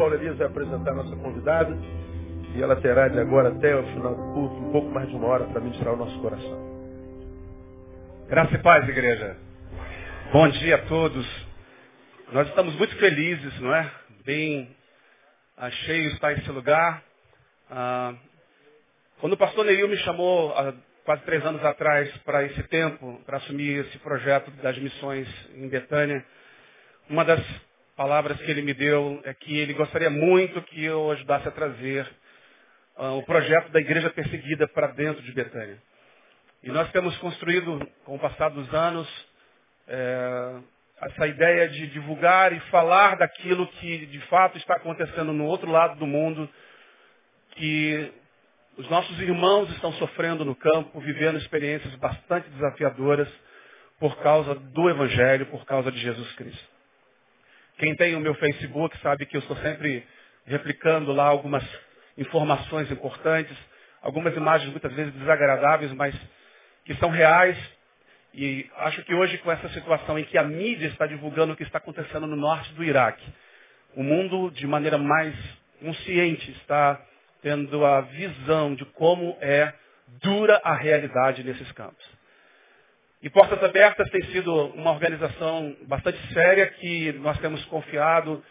Paulo Elias vai apresentar a nossa convidada e ela terá de agora até o final do culto um pouco mais de uma hora para ministrar o nosso coração. Graça e paz, igreja. Bom dia a todos. Nós estamos muito felizes, não é? Bem ah, cheio está esse lugar. Ah, quando o pastor Neil me chamou há quase três anos atrás para esse tempo, para assumir esse projeto das missões em Betânia, uma das palavras que ele me deu é que ele gostaria muito que eu ajudasse a trazer uh, o projeto da igreja perseguida para dentro de Betânia. E nós temos construído, com o passar dos anos, é, essa ideia de divulgar e falar daquilo que de fato está acontecendo no outro lado do mundo, que os nossos irmãos estão sofrendo no campo, vivendo experiências bastante desafiadoras por causa do Evangelho, por causa de Jesus Cristo. Quem tem o meu Facebook sabe que eu estou sempre replicando lá algumas informações importantes, algumas imagens muitas vezes desagradáveis, mas que são reais. E acho que hoje, com essa situação em que a mídia está divulgando o que está acontecendo no norte do Iraque, o mundo, de maneira mais consciente, está tendo a visão de como é dura a realidade nesses campos. E Portas Abertas tem sido uma organização bastante séria que nós temos confiado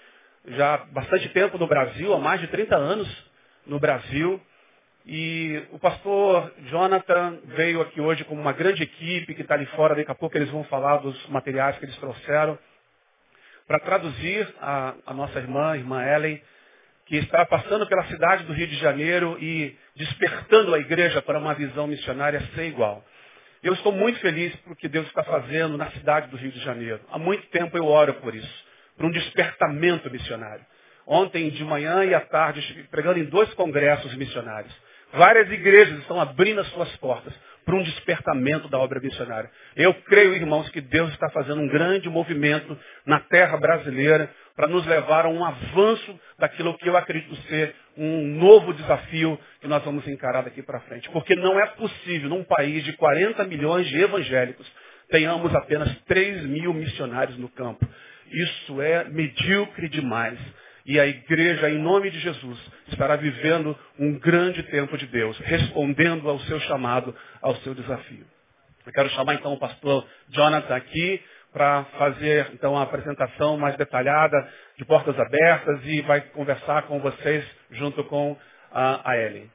já há bastante tempo no Brasil, há mais de 30 anos no Brasil. E o pastor Jonathan veio aqui hoje com uma grande equipe que está ali fora, daqui a pouco eles vão falar dos materiais que eles trouxeram, para traduzir a, a nossa irmã, a irmã Ellen, que está passando pela cidade do Rio de Janeiro e despertando a igreja para uma visão missionária sem igual. Eu estou muito feliz por que Deus está fazendo na cidade do Rio de Janeiro. Há muito tempo eu oro por isso, por um despertamento missionário. Ontem de manhã e à tarde, pregando em dois congressos missionários. Várias igrejas estão abrindo as suas portas para um despertamento da obra missionária. Eu creio, irmãos, que Deus está fazendo um grande movimento na terra brasileira para nos levar a um avanço daquilo que eu acredito ser um novo desafio que nós vamos encarar daqui para frente. Porque não é possível, num país de 40 milhões de evangélicos, tenhamos apenas 3 mil missionários no campo. Isso é medíocre demais. E a igreja, em nome de Jesus, estará vivendo um grande tempo de Deus, respondendo ao seu chamado, ao seu desafio. Eu quero chamar então o pastor Jonathan aqui para fazer então a apresentação mais detalhada de portas abertas e vai conversar com vocês junto com a, a Ellen.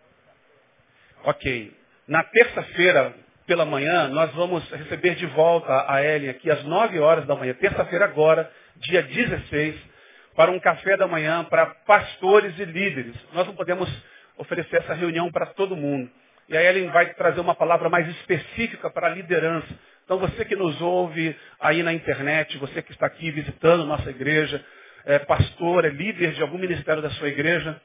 Ok. Na terça-feira, pela manhã, nós vamos receber de volta a Ellen aqui às 9 horas da manhã. Terça-feira agora, dia 16 para um café da manhã para pastores e líderes. Nós não podemos oferecer essa reunião para todo mundo. E aí Ellen vai trazer uma palavra mais específica para a liderança. Então você que nos ouve aí na internet, você que está aqui visitando nossa igreja, é pastor, é líder de algum ministério da sua igreja,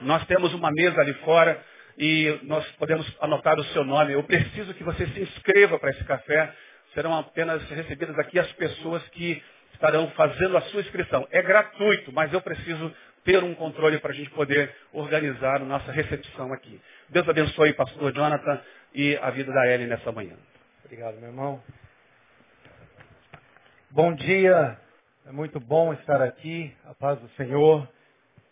nós temos uma mesa ali fora e nós podemos anotar o seu nome. Eu preciso que você se inscreva para esse café. Serão apenas recebidas aqui as pessoas que estarão fazendo a sua inscrição. É gratuito, mas eu preciso ter um controle para a gente poder organizar a nossa recepção aqui. Deus abençoe pastor Jonathan e a vida da Ellen nessa manhã. Obrigado, meu irmão. Bom dia, é muito bom estar aqui, a paz do Senhor.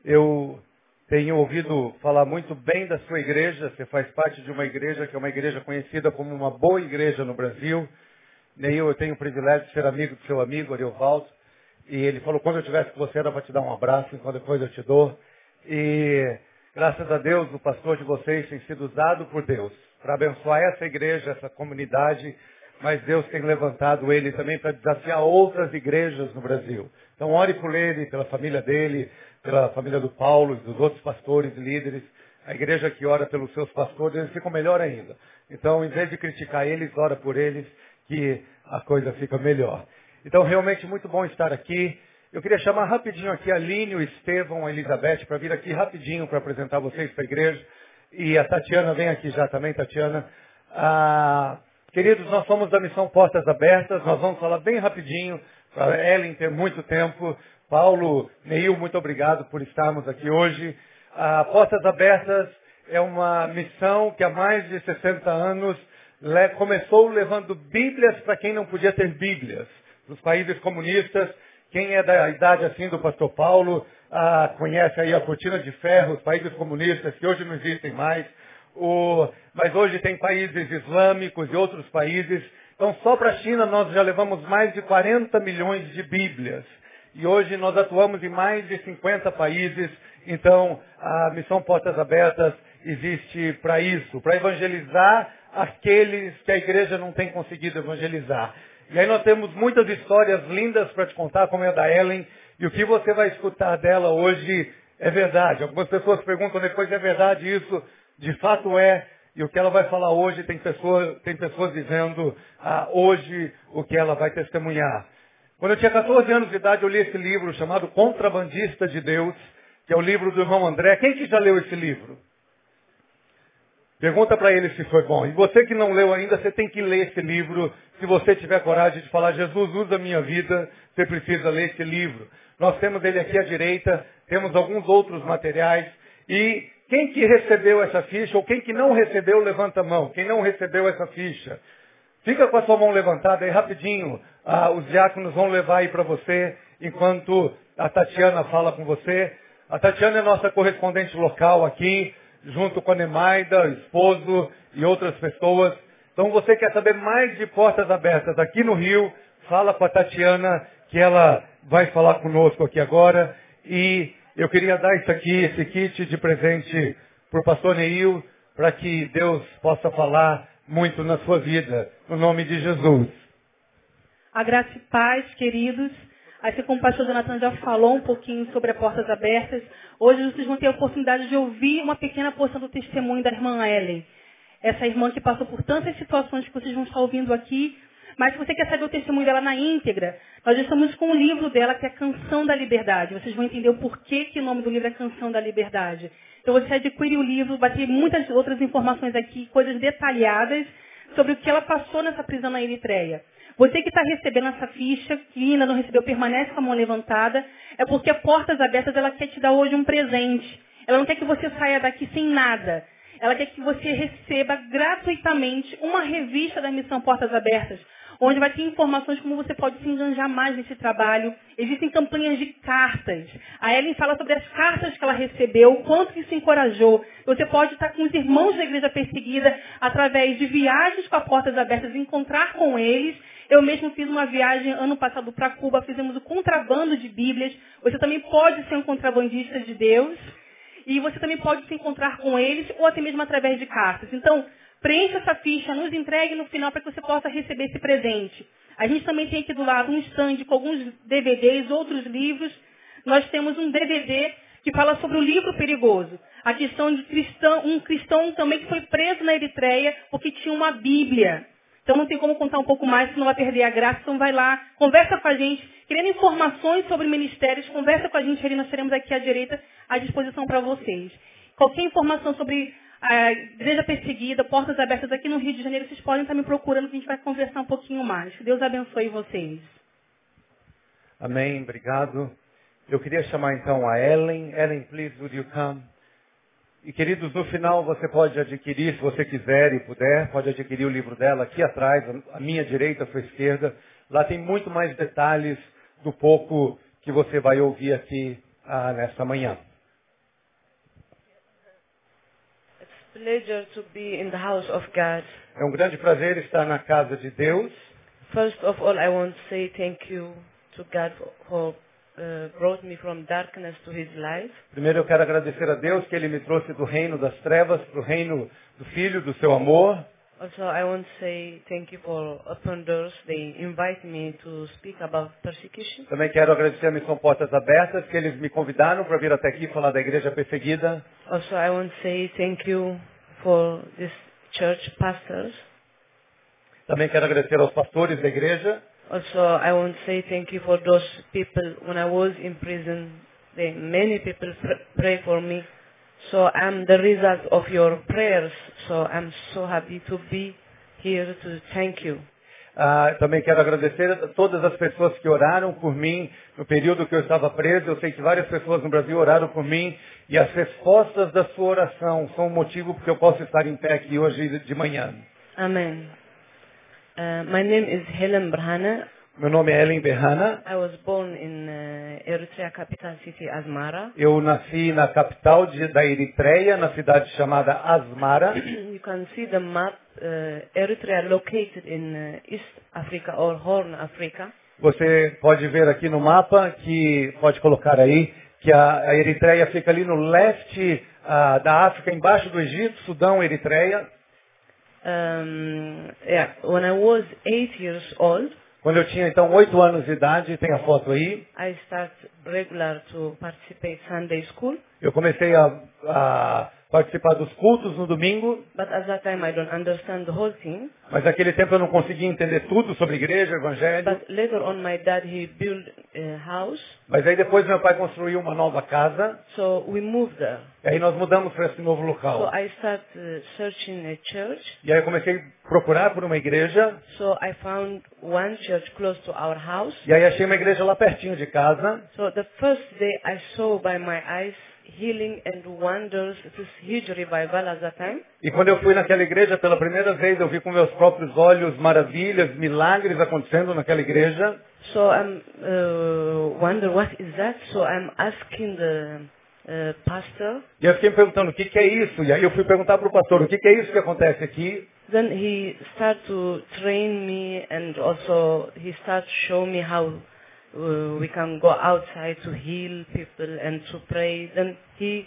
Eu tenho ouvido falar muito bem da sua igreja, você faz parte de uma igreja que é uma igreja conhecida como uma boa igreja no Brasil. Neil, eu tenho o privilégio de ser amigo do seu amigo, Ariovaldo. E ele falou, quando eu estivesse com você era para te dar um abraço, então depois eu te dou. E graças a Deus, o pastor de vocês tem sido usado por Deus para abençoar essa igreja, essa comunidade, mas Deus tem levantado ele também para desafiar outras igrejas no Brasil. Então ore por ele, pela família dele, pela família do Paulo, dos outros pastores e líderes. A igreja que ora pelos seus pastores, eles ficam melhor ainda. Então, em vez de criticar eles, ora por eles que a coisa fica melhor. Então, realmente muito bom estar aqui. Eu queria chamar rapidinho aqui a Línio, Estevão, a Elizabeth, para vir aqui rapidinho para apresentar vocês para a igreja. E a Tatiana vem aqui já também, Tatiana. Ah, queridos, nós somos da Missão Portas Abertas. Nós vamos falar bem rapidinho para Ellen ter muito tempo. Paulo, Neil, muito obrigado por estarmos aqui hoje. Ah, Portas Abertas é uma missão que há mais de 60 anos começou levando Bíblias para quem não podia ter Bíblias. Nos países comunistas, Quem é da idade assim do pastor Paulo, ah, conhece aí a cortina de ferro, os países comunistas que hoje não existem mais. O, mas hoje tem países islâmicos e outros países. Então só para a China nós já levamos mais de 40 milhões de Bíblias. E hoje nós atuamos em mais de 50 países. Então a Missão Portas Abertas existe para isso, para evangelizar aqueles que a igreja não tem conseguido evangelizar. E aí nós temos muitas histórias lindas para te contar, como é a da Ellen, e o que você vai escutar dela hoje é verdade. Algumas pessoas perguntam depois, é verdade isso? De fato é. E o que ela vai falar hoje, tem pessoas, tem pessoas dizendo ah, hoje o que ela vai testemunhar. Quando eu tinha 14 anos de idade, eu li esse livro chamado Contrabandista de Deus, que é o livro do irmão André. Quem que já leu esse livro? Pergunta para ele se foi bom. E você que não leu ainda, você tem que ler esse livro. Se você tiver coragem de falar, Jesus usa a minha vida, você precisa ler esse livro. Nós temos ele aqui à direita, temos alguns outros materiais. E quem que recebeu essa ficha, ou quem que não recebeu, levanta a mão. Quem não recebeu essa ficha, fica com a sua mão levantada aí rapidinho. Ah, os diáconos vão levar aí para você, enquanto a Tatiana fala com você. A Tatiana é nossa correspondente local aqui junto com a Nemaida, esposo e outras pessoas. Então você quer saber mais de portas abertas aqui no Rio, fala com a Tatiana, que ela vai falar conosco aqui agora. E eu queria dar isso aqui, esse kit de presente para o pastor Neil, para que Deus possa falar muito na sua vida, no nome de Jesus. A graça e paz, queridos. Assim como o pastor Jonathan já falou um pouquinho sobre as portas abertas, hoje vocês vão ter a oportunidade de ouvir uma pequena porção do testemunho da irmã Ellen. Essa irmã que passou por tantas situações que vocês vão estar ouvindo aqui, mas se você quer saber o testemunho dela na íntegra, nós estamos com o livro dela, que é Canção da Liberdade. Vocês vão entender o porquê que o nome do livro é Canção da Liberdade. Então você adquire o livro, vai ter muitas outras informações aqui, coisas detalhadas sobre o que ela passou nessa prisão na Eritreia. Você que está recebendo essa ficha, que ainda não recebeu, permanece com a mão levantada, é porque Portas Abertas ela quer te dar hoje um presente. Ela não quer que você saia daqui sem nada. Ela quer que você receba gratuitamente uma revista da Missão Portas Abertas, onde vai ter informações como você pode se enganjar mais nesse trabalho. Existem campanhas de cartas. A Ellen fala sobre as cartas que ela recebeu, o quanto isso encorajou. Você pode estar com os irmãos da igreja perseguida através de viagens com a Portas Abertas, encontrar com eles eu mesmo fiz uma viagem ano passado para Cuba, fizemos o contrabando de Bíblias. Você também pode ser um contrabandista de Deus. E você também pode se encontrar com eles, ou até mesmo através de cartas. Então, preencha essa ficha, nos entregue no final para que você possa receber esse presente. A gente também tem aqui do lado um stand com alguns DVDs, outros livros. Nós temos um DVD que fala sobre o livro perigoso. A questão de cristão, um cristão também que foi preso na Eritreia porque tinha uma Bíblia. Então não tem como contar um pouco mais, senão vai perder a graça. Então vai lá, conversa com a gente. Querendo informações sobre ministérios, conversa com a gente ali, nós teremos aqui à direita à disposição para vocês. Qualquer informação sobre a igreja perseguida, portas abertas aqui no Rio de Janeiro, vocês podem estar me procurando que a gente vai conversar um pouquinho mais. Deus abençoe vocês. Amém, obrigado. Eu queria chamar então a Ellen. Ellen, please, would you come? E queridos, no final você pode adquirir, se você quiser e puder, pode adquirir o livro dela aqui atrás, à minha direita, à sua esquerda. Lá tem muito mais detalhes do pouco que você vai ouvir aqui ah, nesta manhã. É um grande prazer estar na casa de Deus. First of all, I want to say thank you to God for Uh, brought me from darkness to his light. Primeiro eu quero agradecer a Deus que ele me trouxe do reino das trevas para o reino do filho do seu amor. Also, I want to say thank you for open doors. They invite me to speak about persecution. Também quero agradecer a missão Portas Abertas que eles me convidaram para vir até aqui falar da igreja perseguida. Also, I want to say thank you for this church pastors. Também quero agradecer aos pastores da igreja. Also, I want to say thank you for those people. When I was in prison, they, many people pr pray for me. So I'm the result of your prayers. So I'm so happy to be here to thank you. Uh, também quero agradecer a todas as pessoas que oraram por mim no período que eu estava preso. Eu sei que várias pessoas no Brasil oraram por mim e as respostas da sua oração são o motivo porque eu posso estar em pé aqui hoje de manhã. Amém. Uh, my name is Helen Brhane. Meu nome é Ellen Berrana. I was born in uh, Eritrea capital city Asmara. Eu nasci na capital de- da Eritreia, na cidade chamada Asmara. you can see the map. Uh, Eritrea located in uh, East Africa or Horn Africa. Você pode ver aqui no mapa que pode colocar aí que a, a Eritreia fica ali no leste ah, da África, embaixo do Egito, Sudão, Eritreia. Um, yeah, when I was eight years old, Quando eu tinha então oito anos de idade, tem a foto aí, I started regular to participate Sunday school. Eu comecei a, a participar dos cultos no domingo, But at that time, I don't understand the whole thing. mas naquele tempo eu não conseguia entender tudo sobre igreja, evangelho. But later on, my dad he built a house, Mas aí depois meu pai construiu uma nova casa, so we moved there. e aí nós mudamos para esse novo So local. I started uh, searching a church. E aí eu comecei a procurar por uma igreja, So I found one church close to our house. e aí achei uma igreja lá pertinho de casa. So the first day I saw by my eyes healing and wonders. Was huge revival at that time. E quando eu fui naquela igreja pela primeira vez, eu vi com meus próprios olhos maravilhas, milagres acontecendo naquela igreja. So I'm uh, wonder what is that. So I'm asking the uh, pastor. E eu fiquei me perguntando, o que, que é isso? E aí eu fui perguntar para o pastor, o que, que é isso que acontece aqui? Then he started to train me and also he started to show me how uh, we can go outside to heal people and to pray. Then he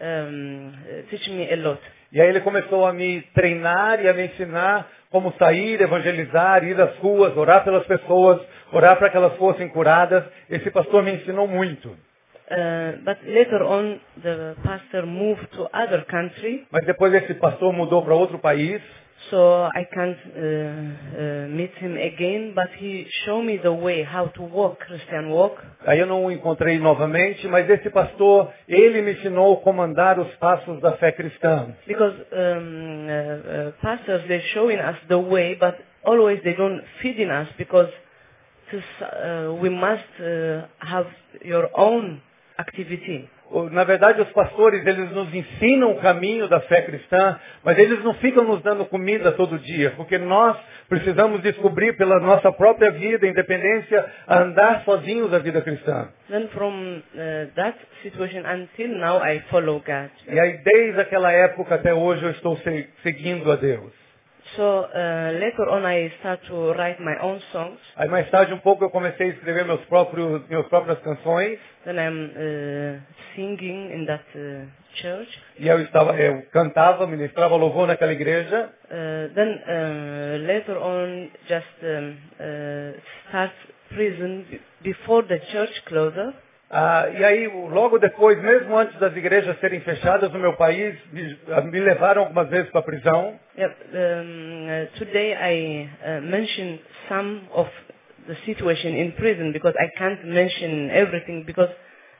um, uh, teach me a lot. E aí ele começou a me treinar e a me ensinar como sair, evangelizar, ir às ruas, orar pelas pessoas, orar para que elas fossem curadas. Esse pastor me ensinou muito. Uh, but later on, the pastor moved to other country, Mas depois esse pastor mudou para outro país. So I can't uh, uh, meet him again. But he showed me the way how to walk Christian walk. Aí eu não o encontrei novamente, mas esse pastor, ele me ensinou como andar os passos da fé cristã. Because um, uh, uh, pastors they're showing us the way, but always they don't feed in us because this, uh, we must uh, have your own activity. Na verdade, os pastores, eles nos ensinam o caminho da fé cristã, mas eles não ficam nos dando comida todo dia, porque nós precisamos descobrir pela nossa própria vida, independência, a andar sozinhos a vida cristã. Then from uh, that situation until now, I follow God. E aí, desde aquela época até hoje, eu estou se- seguindo a Deus. So uh, later on, I start to write my own songs. Aí, mais tarde, um pouco, eu comecei a escrever meus próprios, minhas próprias canções, Then I'm uh, singing in that uh, church. e eu, estava, eu cantava, ministrava louvor naquela igreja, Uh, then uh, later on, just um, uh, start prison before the church closure. Ah, e aí, logo depois, mesmo antes das igrejas serem fechadas no meu país, me, ah, me levaram algumas vezes para a prisão. Yep. Um, uh, today I uh, mention some of the situation in prison because I can't mention everything because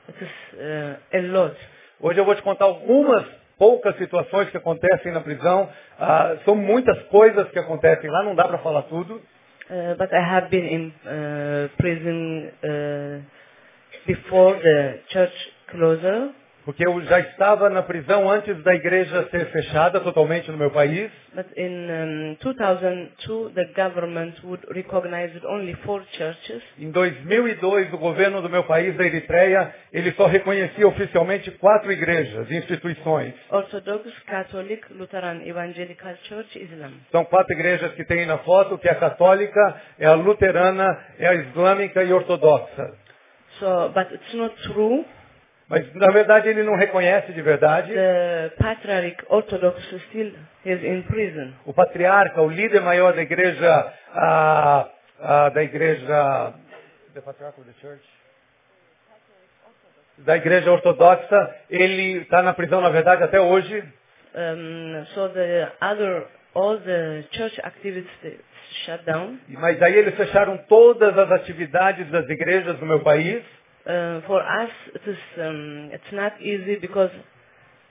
it is uh, a lot. Hoje eu vou te contar algumas poucas situações que acontecem na prisão. Ah, são muitas coisas que acontecem lá, não dá para falar tudo. Uh, but I have been in uh, prison uh, before the church closure. Porque eu já estava na prisão antes da igreja ser fechada totalmente no meu país. But in um, 2002, the government would recognize only four churches. Em 2002, o governo do meu país, da Eritreia, ele só reconhecia oficialmente quatro igrejas, instituições. Orthodox, Catholic, Lutheran, Evangelical Church, Islam. São quatro igrejas que tem na foto, que é a católica, é a luterana, é a islâmica e ortodoxa. So, but it's not true. Mas, na verdade, ele não reconhece de verdade. The Patriarch Orthodox still is in prison. O patriarca, o líder maior da igreja, ah, ah, da igreja, the patriarch of the church? da igreja ortodoxa, ele está na prisão, na verdade, até hoje. Um, so the other, all the church activities they shut down. Mas aí eles fecharam todas as atividades das igrejas do meu país. Uh, for us, it is um, it's not easy because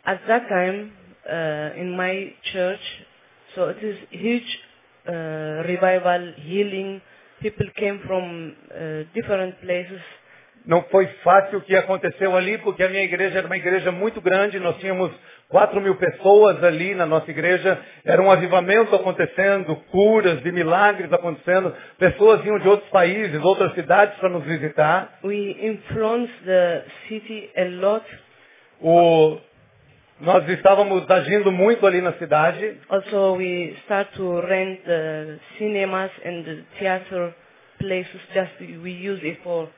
at that time uh, in my church, so it is huge uh, revival, healing. People came from uh, different places Não foi fácil o que aconteceu ali, porque a minha igreja era uma igreja muito grande, nós tínhamos quatro mil pessoas ali na nossa igreja, era um avivamento acontecendo, curas e milagres acontecendo, pessoas vinham de outros países, outras cidades para nos visitar. We influenced the city a lot. O, nós estávamos agindo muito ali na cidade, Also, we start to rent the cinemas and the theater places. Just we use it for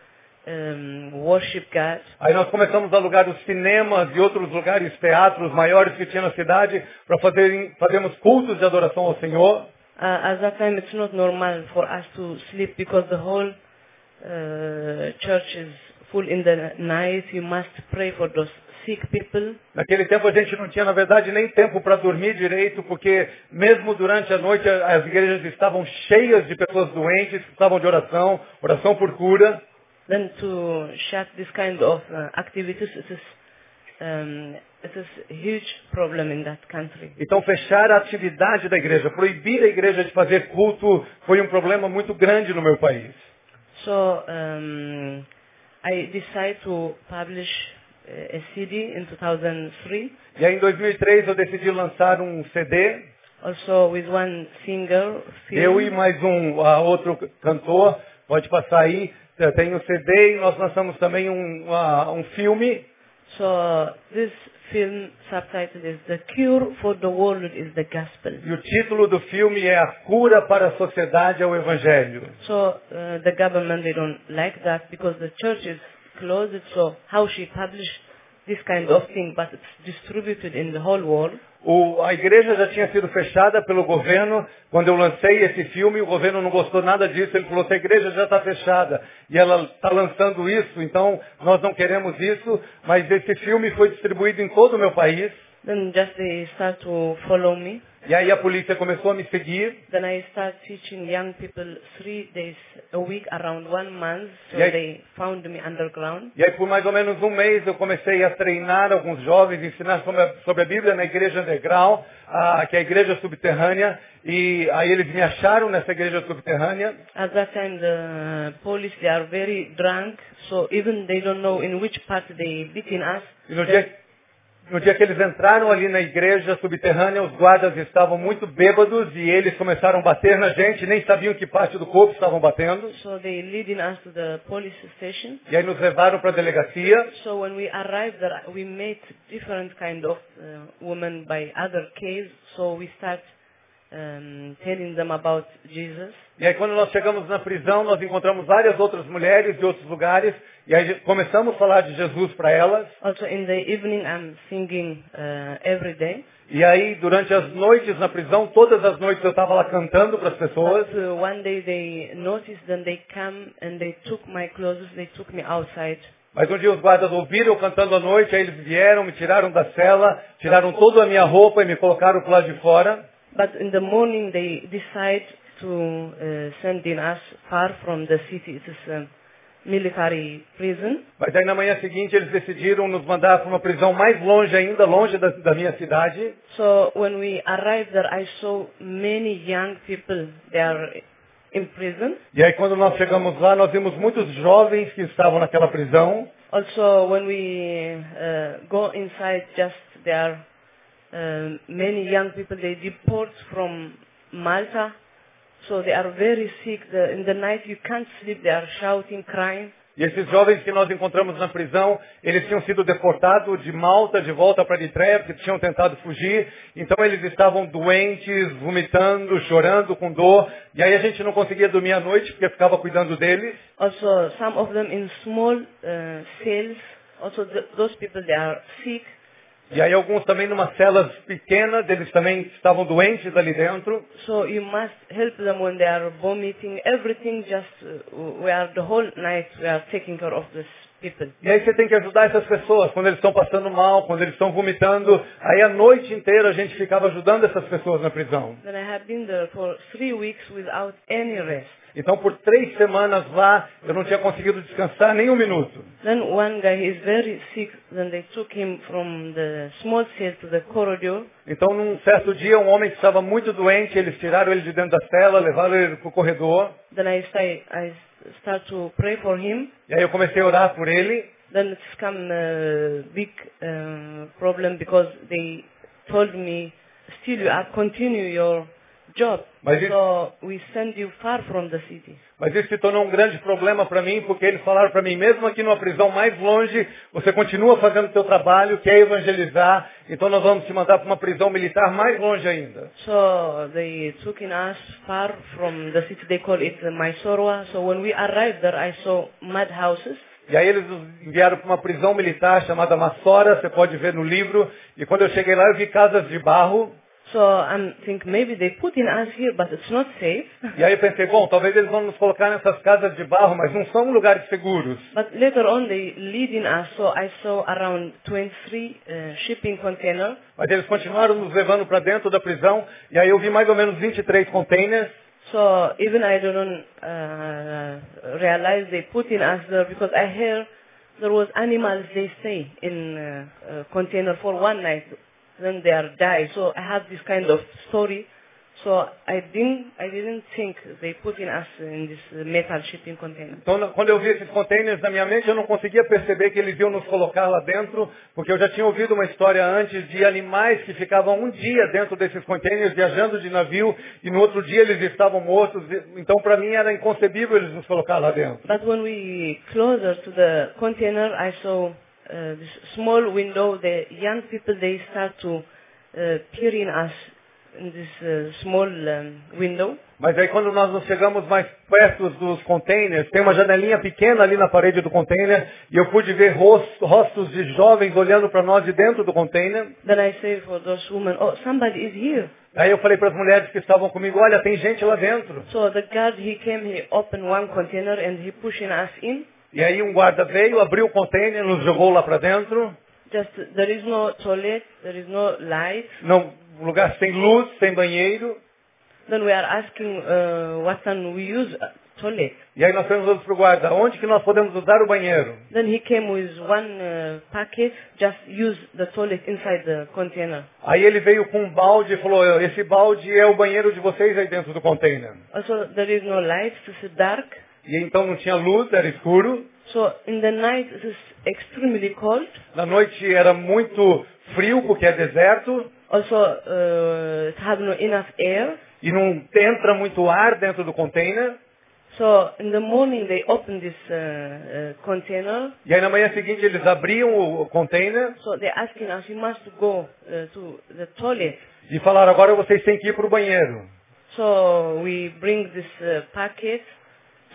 um, worship God. Aí nós começamos a alugar os cinemas e outros lugares, teatros maiores que tinha na cidade, para fazer, fazermos cultos de adoração ao Senhor. Uh, at that time, it's not normal for us to sleep because the whole uh, church is full in the night. You must pray for those. Naquele tempo a gente não tinha, na verdade, nem tempo para dormir direito, porque mesmo durante a noite as igrejas estavam cheias de pessoas doentes, que estavam de oração, oração por cura. Then to shut this kind of uh, activities, it is um, it is a huge problem in that country. Então fechar a atividade da igreja, proibir a igreja de fazer culto, foi um problema muito grande no meu país. So um, I decided to publish uh, a CD in 2003, E aí em 2003 eu decidi lançar um CD, also with one singer. eu e film. mais um ah, outro cantor, pode passar aí, tem o CD e nós lançamos também um, um filme. So this film subtitle is "The Cure for the World is the Gospel." E o título do filme é A Cura para a Sociedade ao Evangelho. So uh, the government they don't like that because the church is closed. So how she publish this kind of thing, but it's distributed in the whole world. O- a igreja já tinha sido fechada pelo governo. Quando eu lancei esse filme, o governo não gostou nada disso. Ele falou que a igreja já está fechada e ela está lançando isso, então nós não queremos isso. Mas esse filme foi distribuído em todo o meu país. Then just they start to follow me. E aí a polícia começou a me seguir. Then I start teaching young people three days a week, around one month. So Yeah. they found me underground. E aí por mais ou menos um mês eu comecei a treinar alguns jovens, ensinar sobre a, sobre a Bíblia na igreja underground, a, que é a igreja subterrânea. E aí eles me acharam nessa igreja subterrânea. At that time, the police they are very drunk, so even they don't know in which part they beating us. E no dia, no dia que eles entraram ali na igreja subterrânea, os guardas estavam muito bêbados e eles começaram a bater na gente, nem sabiam que parte do corpo estavam batendo. So they leading us to the police station. E aí nos levaram para a delegacia. So when we arrived there, we met different kind of uh, women by other case. So um, telling them about Jesus. E aí quando nós chegamos na prisão, nós encontramos várias outras mulheres de outros lugares. E aí começamos a falar de Jesus para elas. Also in the evening, I'm singing uh, every day. E aí durante as noites na prisão, todas as noites eu estava lá cantando para as pessoas. But uh, one day they noticed, then they come and they took my clothes, they took me outside. Mas um dia os guardas ouviram eu cantando à noite, aí eles vieram, me tiraram da cela, tiraram toda a minha roupa e me colocaram para lado de fora. But in the morning they decide to uh, send in us far from the city. It is a military prison. Mas aí na manhã seguinte eles decidiram nos mandar para uma prisão mais longe ainda, longe da, da minha cidade. So when we arrived there, I saw many young people. there in prison. E aí quando nós chegamos lá, nós vimos muitos jovens que estavam naquela prisão. Also, when we uh, go inside, just there uh, many young people. They deport from Malta, so they are very sick. The, in the night, you can't sleep. They are shouting, crying. E esses jovens que nós encontramos na prisão, eles tinham sido deportados de Malta de volta para Eritreia, porque tinham tentado fugir. Então eles estavam doentes, vomitando, chorando com dor. E aí a gente não conseguia dormir à noite, porque ficava cuidando deles. Also, some of them in small uh, cells. Also, th- those people they are sick. E aí alguns também numa celas pequenas, eles também estavam doentes ali dentro. So you must help them when they are vomiting. Everything just uh, we are the whole night we are taking care of these people. E aí você tem que ajudar essas pessoas quando eles estão passando mal, quando eles estão vomitando. Aí a noite inteira a gente ficava ajudando essas pessoas na prisão. Then I have been there for three weeks without any rest. Então por três semanas lá eu não tinha conseguido descansar nem um minuto. Then one guy is very sick. Then they took him from the small cell to the corridor. Então num certo dia um homem que estava muito doente, eles tiraram ele de dentro da cela, levaram ele para o corredor. Then I say I start to pray for him. E aí eu comecei a orar por ele. Then it's come a big uh, problem because they told me, still you are continue your job. Mas isso- So we send you far from the city. Mas isso se tornou um grande problema para mim, porque eles falaram para mim, mesmo aqui numa prisão mais longe, você continua fazendo o seu trabalho, quer evangelizar, então nós vamos te mandar para uma prisão militar mais longe ainda. So they took in us far from the city. They call it Mysore. So when we arrived there, I saw mud houses. E aí eles nos enviaram para uma prisão militar chamada Massora, você pode ver no livro, e quando eu cheguei lá eu vi casas de barro, So I think maybe they put in us here, but it's not safe. e aí eu pensei, bom, talvez eles vão nos colocar nessas casas de barro, mas não são lugares seguros. But later on, they lead in us. So I saw around 23 uh, shipping containers. Mas eles continuaram nos levando para dentro da prisão, e aí eu vi mais ou menos 23 containers, So even I don't uh, realize they put in us there because I hear there was animals they stay in uh, uh, container for one night, then they are die. So I have this kind of story. So I didn't I didn't think they put in us in this metal shipping container. Então, quando eu vi esses containers na minha mente, eu não conseguia perceber que eles iam nos colocar lá dentro, porque eu já tinha ouvido uma história antes de animais que ficavam um dia dentro desses containers, viajando de navio, e no outro dia eles estavam mortos. Então, para mim, era inconcebível eles nos colocar lá dentro. But when we closer to the container, I saw uh, this small window. The young people they start to uh, peer in us in this uh, small um, window. Mas aí, quando nós nos chegamos mais perto dos containers, tem uma janelinha pequena ali na parede do container, e eu pude ver rosto- rostos de jovens olhando para nós de dentro do container. Then I say for those women, oh, somebody is here. Aí eu falei para as mulheres que estavam comigo, olha, tem gente lá dentro. So the guard he came, he opened one container and he pushing us in. E aí um guarda veio, abriu o container, nos jogou lá para dentro. Just there is no toilet, there is no light. Não, lugar sem luz, sem banheiro. Then we are asking, uh, what can we use uh, toilet? E aí nós fomos para o guarda, onde que nós podemos usar o banheiro? Then he came with one uh, packet, just use the toilet inside the container. Aí ele veio com um balde e falou, esse balde é o banheiro de vocês aí dentro do container. Also, there is no light, it is dark. E então não tinha luz, era escuro. So, in the night, it is extremely cold. Na noite era muito frio, porque é deserto. Also, uh, it has no enough air. E não entra muito ar dentro do container. So, in the morning, they open this uh, uh, container. E aí na manhã seguinte eles abriam o o container So, they're asking us, you must go uh, to the toilet. e falaram, agora vocês têm que ir para o banheiro. So, we bring this packet.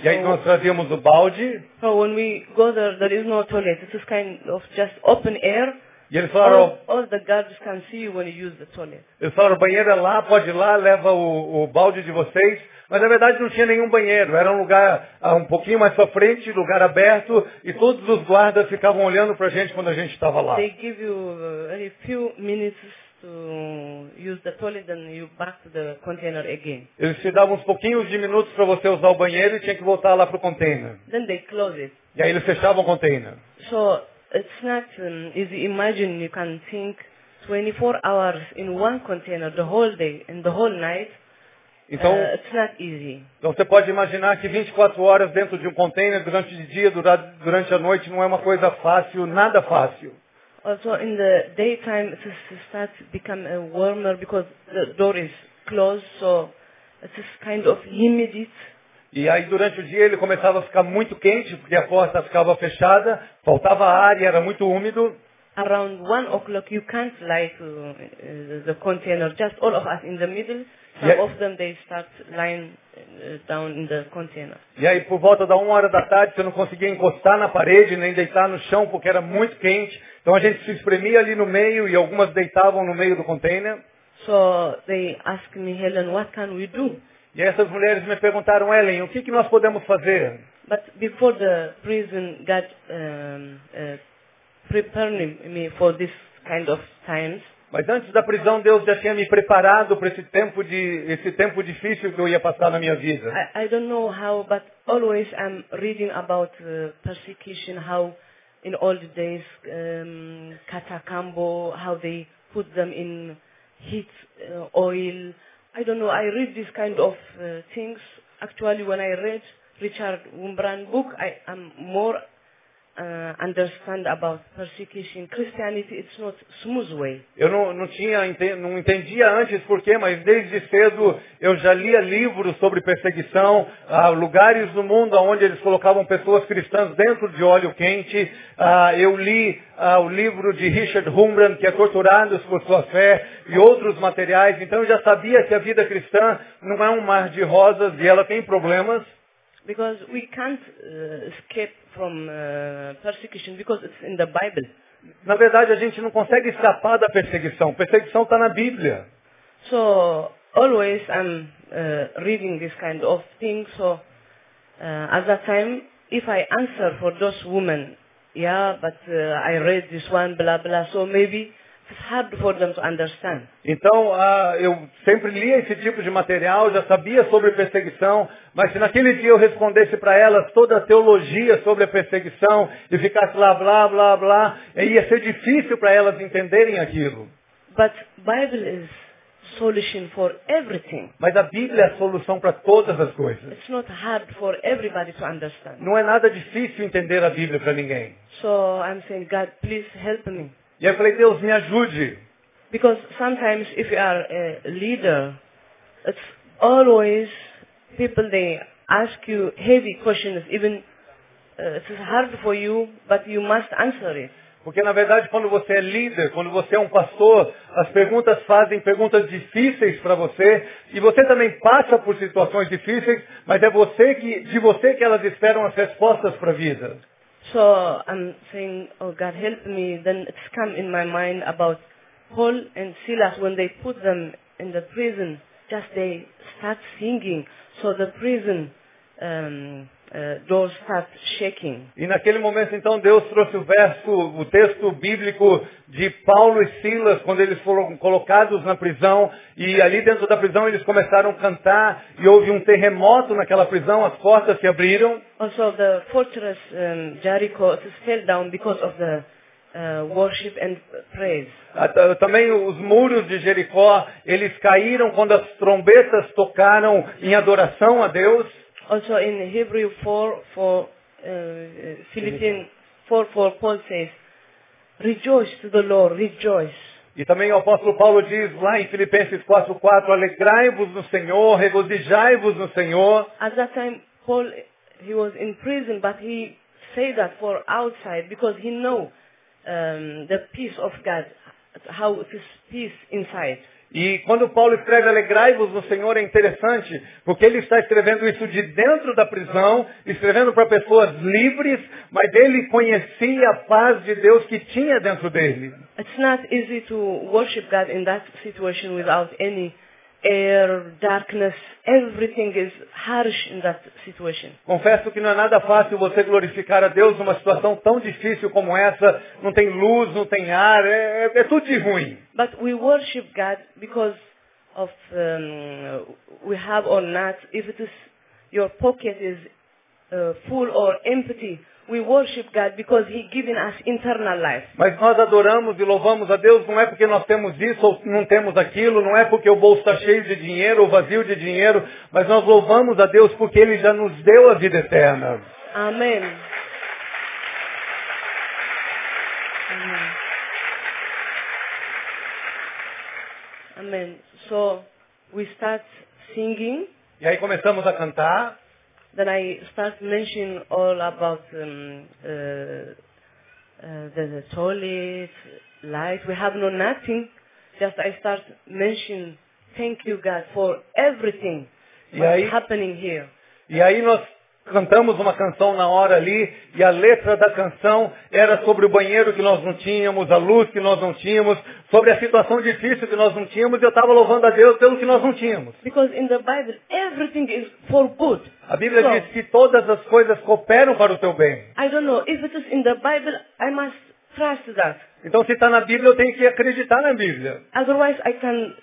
E aí nós trazíamos o balde So, when we go there, there is no toilet. It is kind of just open air. e eles falaram, All, all the guards can see you when you use the toilet. eles falaram, o banheiro é lá, pode ir lá, leva o, o balde de vocês. Mas na verdade não tinha nenhum banheiro, era um lugar ah, um pouquinho mais para frente, lugar aberto, e todos os guardas ficavam olhando para a gente quando a gente estava lá. They give you uh, very few minutes to use the toilet and you back to the container again. Eles te davam uns pouquinhos de minutos para você usar o banheiro e tinha que voltar lá para o container. Then they close it. E aí eles fechavam o container. So it's not um, easy. Imagine you can think 24 hours in one container the whole day and the whole night. Então, uh, it's not easy. então você pode imaginar que 24 horas dentro de um container durante o dia, dura- durante a noite, não é uma coisa fácil, nada fácil. Also in the daytime it starts to become uh, warmer because the door is closed. So it is kind of humidity. E aí durante o dia ele começava a ficar muito quente, porque a porta ficava fechada, faltava ar e era muito úmido. around one o'clock you can't lie to uh, the container, just all of us in the middle. Some Yeah. of them they start lying uh, down in the container. E aí por volta da uma hora da tarde você não conseguia encostar na parede, nem deitar no chão, porque era muito quente. Então a gente se espremia ali no meio e algumas deitavam no meio do container. So they asked me, Helen, what can we do? E aí essas mulheres me perguntaram, Ellen, o que, que nós podemos fazer? But before the prison God um, uh, preparing me for this kind of times, Mas antes da prisão, Deus já tinha me preparado para esse tempo de esse tempo difícil que eu ia passar na minha vida. I, I don't know how, but always I'm reading about uh, persecution, how in old days, um, catacambo, how they put them in heat, uh, oil. I don't know, I read this kind of uh, things. Actually, when I read, Richard Wurmbrand book, I am more uh, understand about persecution. Christianity, it's not smooth way. Eu não, não tinha, não entendia antes por quê, mas desde cedo eu já lia livros sobre perseguição, ah, lugares no mundo onde eles colocavam pessoas cristãs dentro de óleo quente. Ah, eu li ah, o livro de Richard Humbrand, que é Torturados por Sua Fé, e outros materiais. Então eu já sabia que a vida cristã não é um mar de rosas e ela tem problemas. Because we can't uh, escape from uh, persecution because it's in the Bible. Na verdade, a gente não consegue escapar da perseguição. Perseguição está na Bíblia. So always I'm uh, reading this kind of thing. So uh, at that time, if I answer for those women, yeah, but uh, I read this one, blah blah. So maybe Então, ah, eu sempre lia esse tipo de material, já sabia sobre perseguição, mas se naquele dia eu respondesse para elas toda a teologia sobre a perseguição e ficasse lá, blá, blá, blá, ia ser difícil para elas entenderem aquilo. But Bible is solution for everything. Mas a Bíblia é a solução para todas as coisas. It's not hard for everybody to understand. Não é nada difícil entender a Bíblia para ninguém. So I'm saying, God, please help me. E eu falei, Deus, me ajude. Because sometimes if you are a leader, it's always people they ask you heavy questions, even uh, it's hard for you, but you must answer it. Porque na verdade quando você é líder, quando você é um pastor, as perguntas fazem perguntas difíceis para você e você também passa por situações difíceis, mas é você que, de você que elas esperam as respostas para a vida. So I'm saying, oh God, help me. Then it's come in my mind about Paul and Silas when they put them in the prison. Just they start singing, so the prison um, start shaking. E naquele momento então Deus trouxe o verso, o texto bíblico de Paulo e Silas, quando eles foram colocados na prisão, e ali dentro da prisão eles começaram a cantar, e houve um terremoto naquela prisão, as portas se abriram, Also, the fortress um, Jericho fell down because of the uh, worship and praise. Ah, ta- Também os muros de Jericó, eles caíram quando as trombetas tocaram em adoração a Deus. Also, in Hebrew 4, 4 uh, Philippians 4, 4, Paul says, Rejoice to the Lord, rejoice. E também o apóstolo Paulo diz lá em Filipenses 4:4, alegrai-vos no Senhor, regozijai-vos no Senhor. At that time, Paul, he was in prison, but he said that for outside because he know um, the peace of God, how it is peace inside. E quando Paulo escreve alegrai-vos no Senhor é interessante, porque ele está escrevendo isso de dentro da prisão, escrevendo para pessoas livres, mas ele conhecia a paz de Deus que tinha dentro dele. It's not easy to worship God in that situation without any air, darkness. Everything is harsh in that situation. Confesso que não é nada fácil você glorificar a Deus numa situação tão difícil como essa. Não tem luz, não tem ar, é, é- é tudo de ruim. But we worship God because of um, we have or not. If it is your pocket is uh, full or empty, we worship God because He given us eternal life. Mas nós adoramos e louvamos a Deus não é porque nós temos isso ou não temos aquilo, não é porque o bolso está cheio de dinheiro ou vazio de dinheiro, mas nós louvamos a Deus porque Ele já nos deu a vida eterna. Amen. Amen. So we start singing. E aí começamos a cantar, Then I start mentioning all about um, uh, uh, the, toilet, light. We have no nothing. Just I start mentioning, thank you God for everything what's happening here. Cantamos uma canção na hora ali, e a letra da canção era sobre o banheiro que nós não tínhamos, a luz que nós não tínhamos, sobre a situação difícil que nós não tínhamos, e eu estava louvando a Deus pelo que nós não tínhamos. Because in the Bible, everything is for good. A Bíblia So, diz que todas as coisas cooperam para o teu bem. I don't know, if it is in the Bible, I must trust that. Então se está na Bíblia, eu tenho que acreditar na Bíblia. Otherwise, I can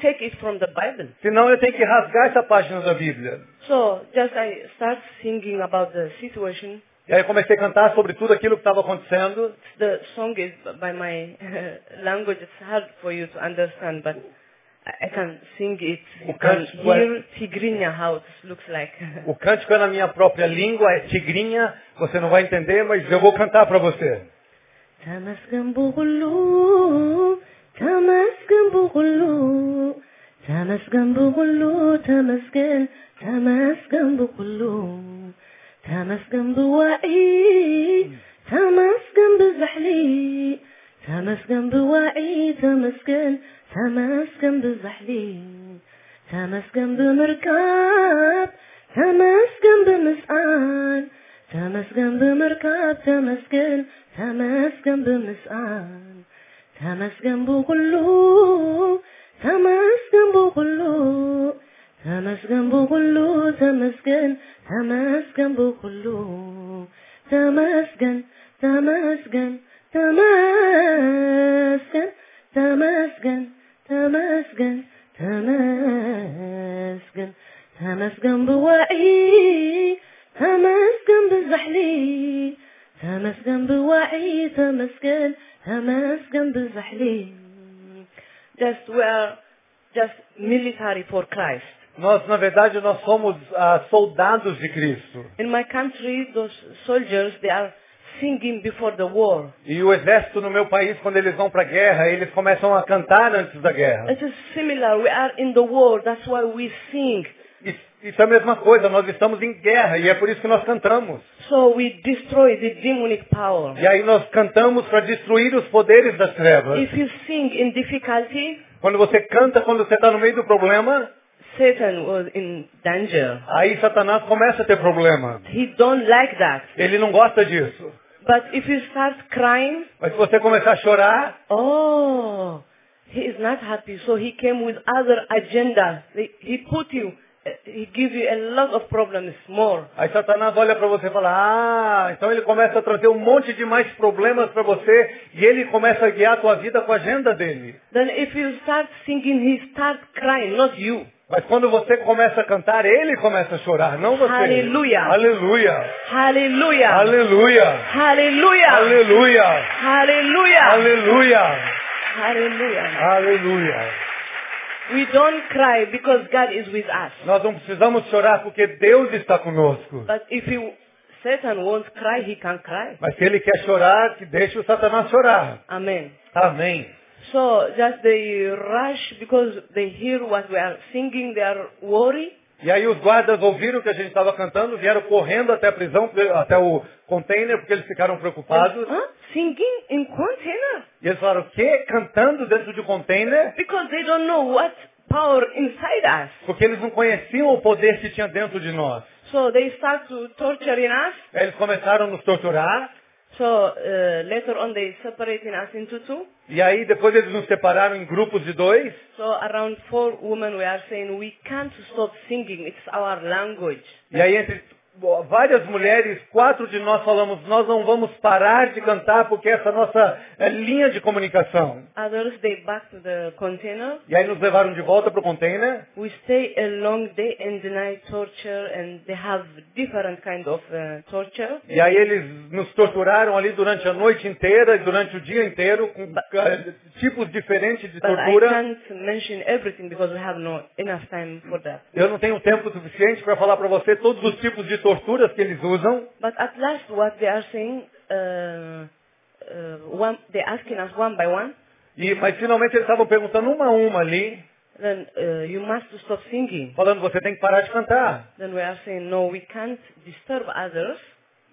take it from the Bible. Senão eu tenho que rasgar essa página da Bíblia. So, just I start singing about the situation. E aí eu comecei a cantar sobre tudo aquilo que estava acontecendo. The song is by my language. It's hard for you to understand, but I can sing it. O cântico é- hear Tigrinya how it looks like. O cântico é na minha própria língua, é tigrinha, você não vai entender, mas eu vou cantar para você. تمسكن بغلو تمسكن بغلو تمسكن بغلو تمسكن تمسكن بغلو تمسكن بوعي تمسكن بزحلي تمسكن بوعي تمس جنبه كله تمس جنبه كله تمس جنبه كله تمس جن تمس جنبه كله تمس جن تمس جن تمس جن تمس جن تمس جن تمس جن تمس جنب وعي تمس جنب زحلي ተመስገን ብዋዒ ተመስገን ተመስገን ብዛሕሊ That's just military for Christ. Nós, na verdade, nós somos uh, soldados de Cristo. In my country, those soldiers, they are singing before the war. E o exército no meu país, quando eles vão para a guerra, eles começam a cantar antes da guerra. It is similar. We are in the war. That's why we sing. Isso, é a mesma coisa, nós estamos em guerra e é por isso que nós cantamos. So we destroy the demonic power. E aí nós cantamos para destruir os poderes das trevas. If you sing in difficulty, Quando você canta, quando você está no meio do problema, Satan was in danger. aí Satanás começa a ter problema. He don't like that. Ele não gosta disso. But if you start crying, Mas se você começar a chorar, oh, he is not happy. So he came with other agenda. He put you, he give you a lot of problems more. aí Satanás olha para você e fala, ah, então ele começa a trazer um monte de mais problemas para você e ele começa a guiar a tua vida com a agenda dele. Then if you start singing, he start crying, not you. Mas quando você começa a cantar, ele começa a chorar, não você. Aleluia. Aleluia. Hallelujah. Aleluia. Hallelujah. Aleluia. Hallelujah. Aleluia. Hallelujah. Aleluia. We don't cry because God is with us. Nós não precisamos chorar porque Deus está conosco. But if you, Satan won't cry, he can cry. Mas se ele quer chorar, que deixe o Satanás chorar. Amen. Amém. So just they rush because they hear what we are singing, they are worried. E aí os guardas ouviram que a gente estava cantando, vieram correndo até a prisão, até o container, porque eles ficaram preocupados. Huh? Singing in container? E eles falaram, o quê? Cantando dentro de um container? Because they don't know what power inside us. Porque eles não conheciam o poder que tinha dentro de nós. So they start to torturing us. Eles começaram a nos torturar. So uh, later on they separating us into two. E aí depois eles nos separaram em grupos de dois. So around four women we are saying we can't stop singing. It's our language. E aí entre várias mulheres, quatro de nós falamos, nós não vamos parar de cantar porque essa é a nossa é, linha de comunicação. Others they back to the container. E aí nos levaram de volta para o container. We stay a long day and night torture and they have different kind of uh, torture. E aí eles nos torturaram ali durante a noite inteira e durante o dia inteiro com eh, tipos diferentes de But I tortura. can't mention everything because we have no enough time for that. Eu não tenho tempo suficiente para falar para você todos os tipos de torturas que eles usam. But at last what they are saying, uh, uh, one, they're asking us one by one, E, mas finalmente eles estavam perguntando uma a uma ali, then uh, you must stop singing. falando, você tem que parar de cantar. Then we are saying, no, we can't disturb others,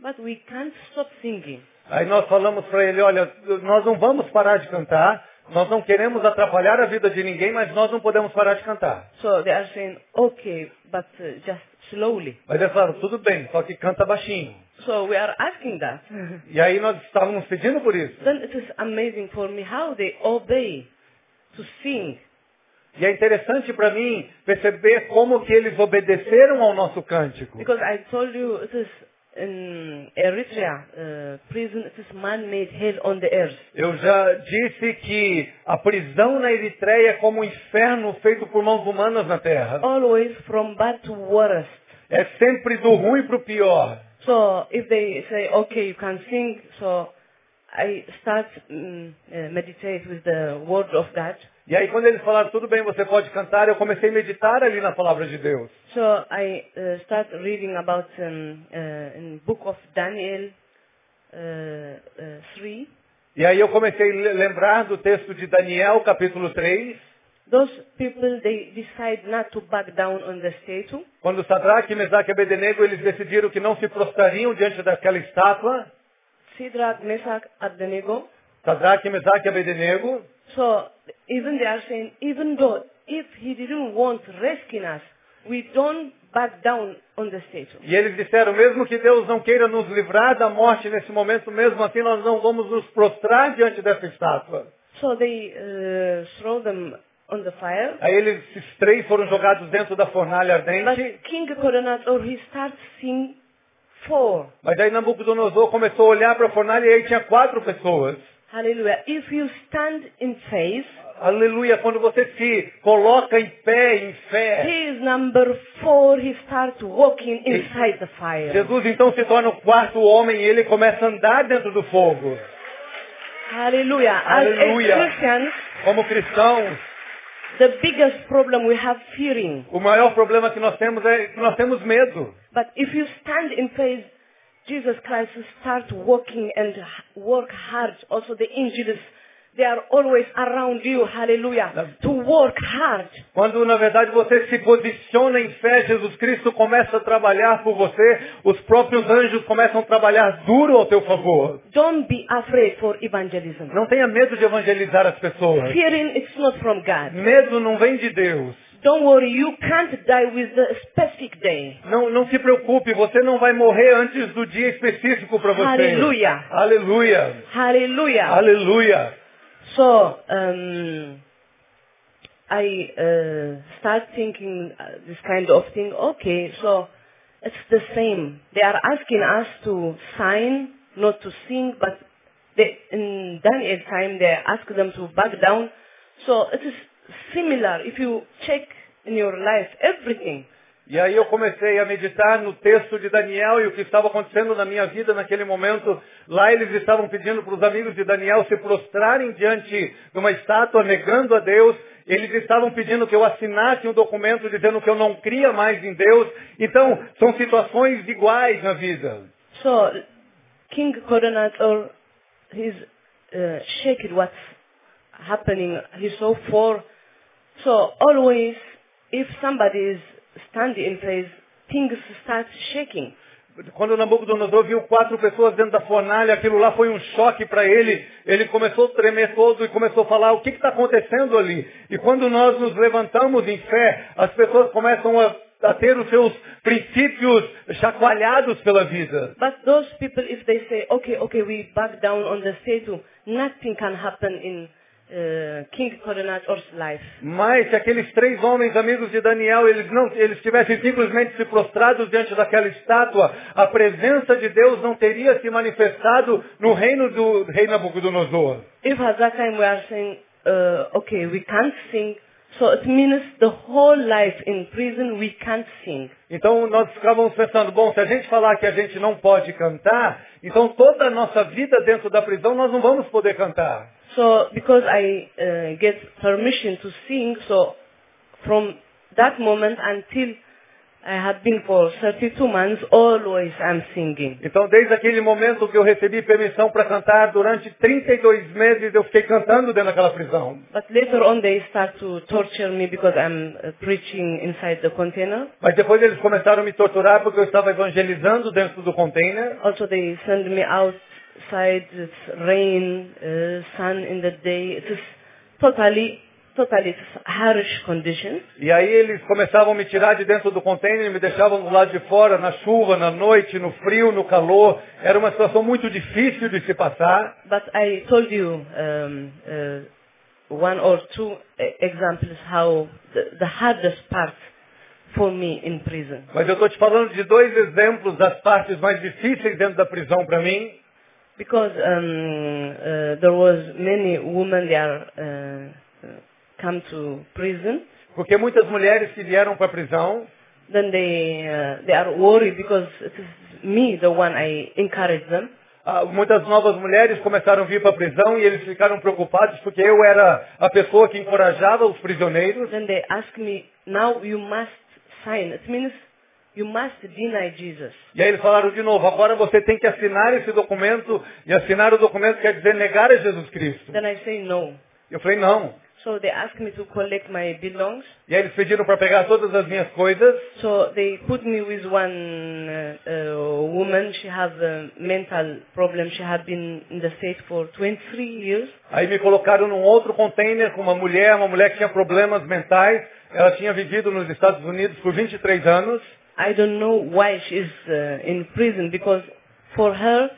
but we can't stop singing. Aí nós falamos para ele, olha, nós não vamos parar de cantar, nós não queremos atrapalhar a vida de ninguém, mas nós não podemos parar de cantar. So they are saying, okay, but uh, just slowly. Mas eles falaram, tudo bem, só que canta baixinho. So we are asking that. E aí nós estávamos pedindo por isso. then it is amazing for me how they obey to sing. E é interessante para mim perceber como que eles obedeceram ao nosso cântico. Because I told you it is in Eritrea uh, prison, it is man-made hell on the earth. Eu já disse que a prisão na Eritreia é como um inferno feito por mãos humanas na terra. Always from bad to worst. É sempre do ruim para o pior. So if they say, okay, you can sing, so I start um, uh, meditate with the word of God. E aí quando eles falaram, tudo bem, você pode cantar, eu comecei a meditar ali na palavra de Deus. So I uh, start reading about um, uh, in book of Daniel uh, uh, 3. E aí eu comecei a le- lembrar do texto de Daniel, capítulo 3, Those people, they decide not to back down on the statue. quando Sadraque, Mesaque e Abednego, eles decidiram que não se prostrariam diante daquela estátua. Shadrach, Meshach, Abednego. Sadraque, Mesaque e Abednego. So even they are saying, even though if he didn't want rescue us, we don't back down on the statue. E eles disseram, mesmo que Deus não queira nos livrar da morte nesse momento, mesmo assim nós não vamos nos prostrar diante dessa estátua. So they uh, throw them on the fire. Aí eles, esses três foram jogados dentro da fornalha But ardente. King Coronado, he starts seeing four. Mas aí Nabucodonosor começou a olhar para a fornalha e aí tinha quatro pessoas. Hallelujah. If you stand in faith, Aleluia, quando você se coloca em pé, em fé. he is number four. He starts walking inside the fire. Jesus então se torna o quarto homem e ele começa a andar dentro do fogo. As Christians, Como cristãos, the biggest problem we have fearing. o maior problema que nós temos é que nós temos medo. But if you stand in faith, Jesus Christ will start walking and work hard. Also the angels, they are always around you. Hallelujah. To work hard. Quando na verdade você se posiciona em fé, Jesus Cristo começa a trabalhar por você, os próprios anjos começam a trabalhar duro ao teu favor. Don't be afraid for evangelism. Não tenha medo de evangelizar as pessoas. Fearing it's not from God. Medo não vem de Deus. Don't worry, you can't die with the specific day. Não, não se preocupe, você não vai morrer antes do dia específico para você. Hallelujah. Aleluia. Hallelujah. Aleluia. So, um, I uh, start thinking uh, this kind of thing. Okay, so it's the same. They are asking us to sign, not to sing, but they, in Daniel time they ask them to back down. So it is similar. If you check in your life everything, E aí eu comecei a meditar no texto de Daniel e o que estava acontecendo na minha vida naquele momento. Lá eles estavam pedindo para os amigos de Daniel se prostrarem diante de uma estátua, negando a Deus. Eles estavam pedindo que eu assinasse um documento dizendo que eu não cria mais em Deus. Então, são situações iguais na vida. So King Coronador, he's uh, shaken what's happening. He saw four. So always, if somebody is standing in place, things start shaking. Quando Nabucodonosor viu quatro pessoas dentro da fornalha, aquilo lá foi um choque para ele. Ele começou a tremer todo e começou a falar, o que está acontecendo ali? E quando nós nos levantamos em fé, as pessoas começam a, a ter os seus princípios chacoalhados pela vida. But those people, if they say, okay, okay, we back down on the statue, nothing can happen in uh, King Coronador's life. Mas se aqueles três homens amigos de Daniel, eles não, eles tivessem simplesmente se prostrados diante daquela estátua, a presença de Deus não teria se manifestado no reino do rei Nabucodonosor. If at that time we are saying, uh, okay, we can't sing, so it means the whole life in prison we can't sing. Então nós ficávamos pensando, bom, se a gente falar que a gente não pode cantar, então toda a nossa vida dentro da prisão nós não vamos poder cantar. So because I uh, get permission to sing, so from that moment until I have been for 32 months, always I'm singing. Então desde aquele momento que eu recebi permissão para cantar, durante 32 meses eu fiquei cantando dentro daquela prisão. But later on they start to torture me because I'm uh, preaching inside the container. Mas depois eles começaram a me torturar porque eu estava evangelizando dentro do container. Also they send me outside, it's rain, uh, sun in the day. It is totally, totally harsh conditions. E aí eles começavam a me tirar de dentro do container e me deixavam do lado de fora, na chuva, na noite, no frio, no calor. Era uma situação muito difícil de se passar. But I told you um, uh, one or two e- examples how the, the hardest part for me in prison. Mas eu estou te falando de dois exemplos das partes mais difíceis dentro da prisão para mim. Because um, uh, there was many women are uh, uh, come to prison, Porque muitas mulheres que vieram para a prisão, then they uh, they are worried because it is me the one I encourage them. ah, muitas novas mulheres começaram a vir para a prisão e eles ficaram preocupados porque eu era a pessoa que encorajava os prisioneiros. Then they asked me, now you must sign. It means you must deny Jesus. E aí eles falaram de novo, agora você tem que assinar esse documento, e assinar o documento quer dizer negar a Jesus Cristo. Then I say no. Eu falei, não. So they asked me to collect my belongings. E aí eles pediram para pegar todas as minhas coisas. So they put me with one uh, uh, woman. She has a mental problem. She had been in the state for 23 years. Aí me colocaram num outro container com uma mulher, uma mulher que tinha problemas mentais. Ela tinha vivido nos Estados Unidos por 23 anos. I don't know why she's uh, in prison because for her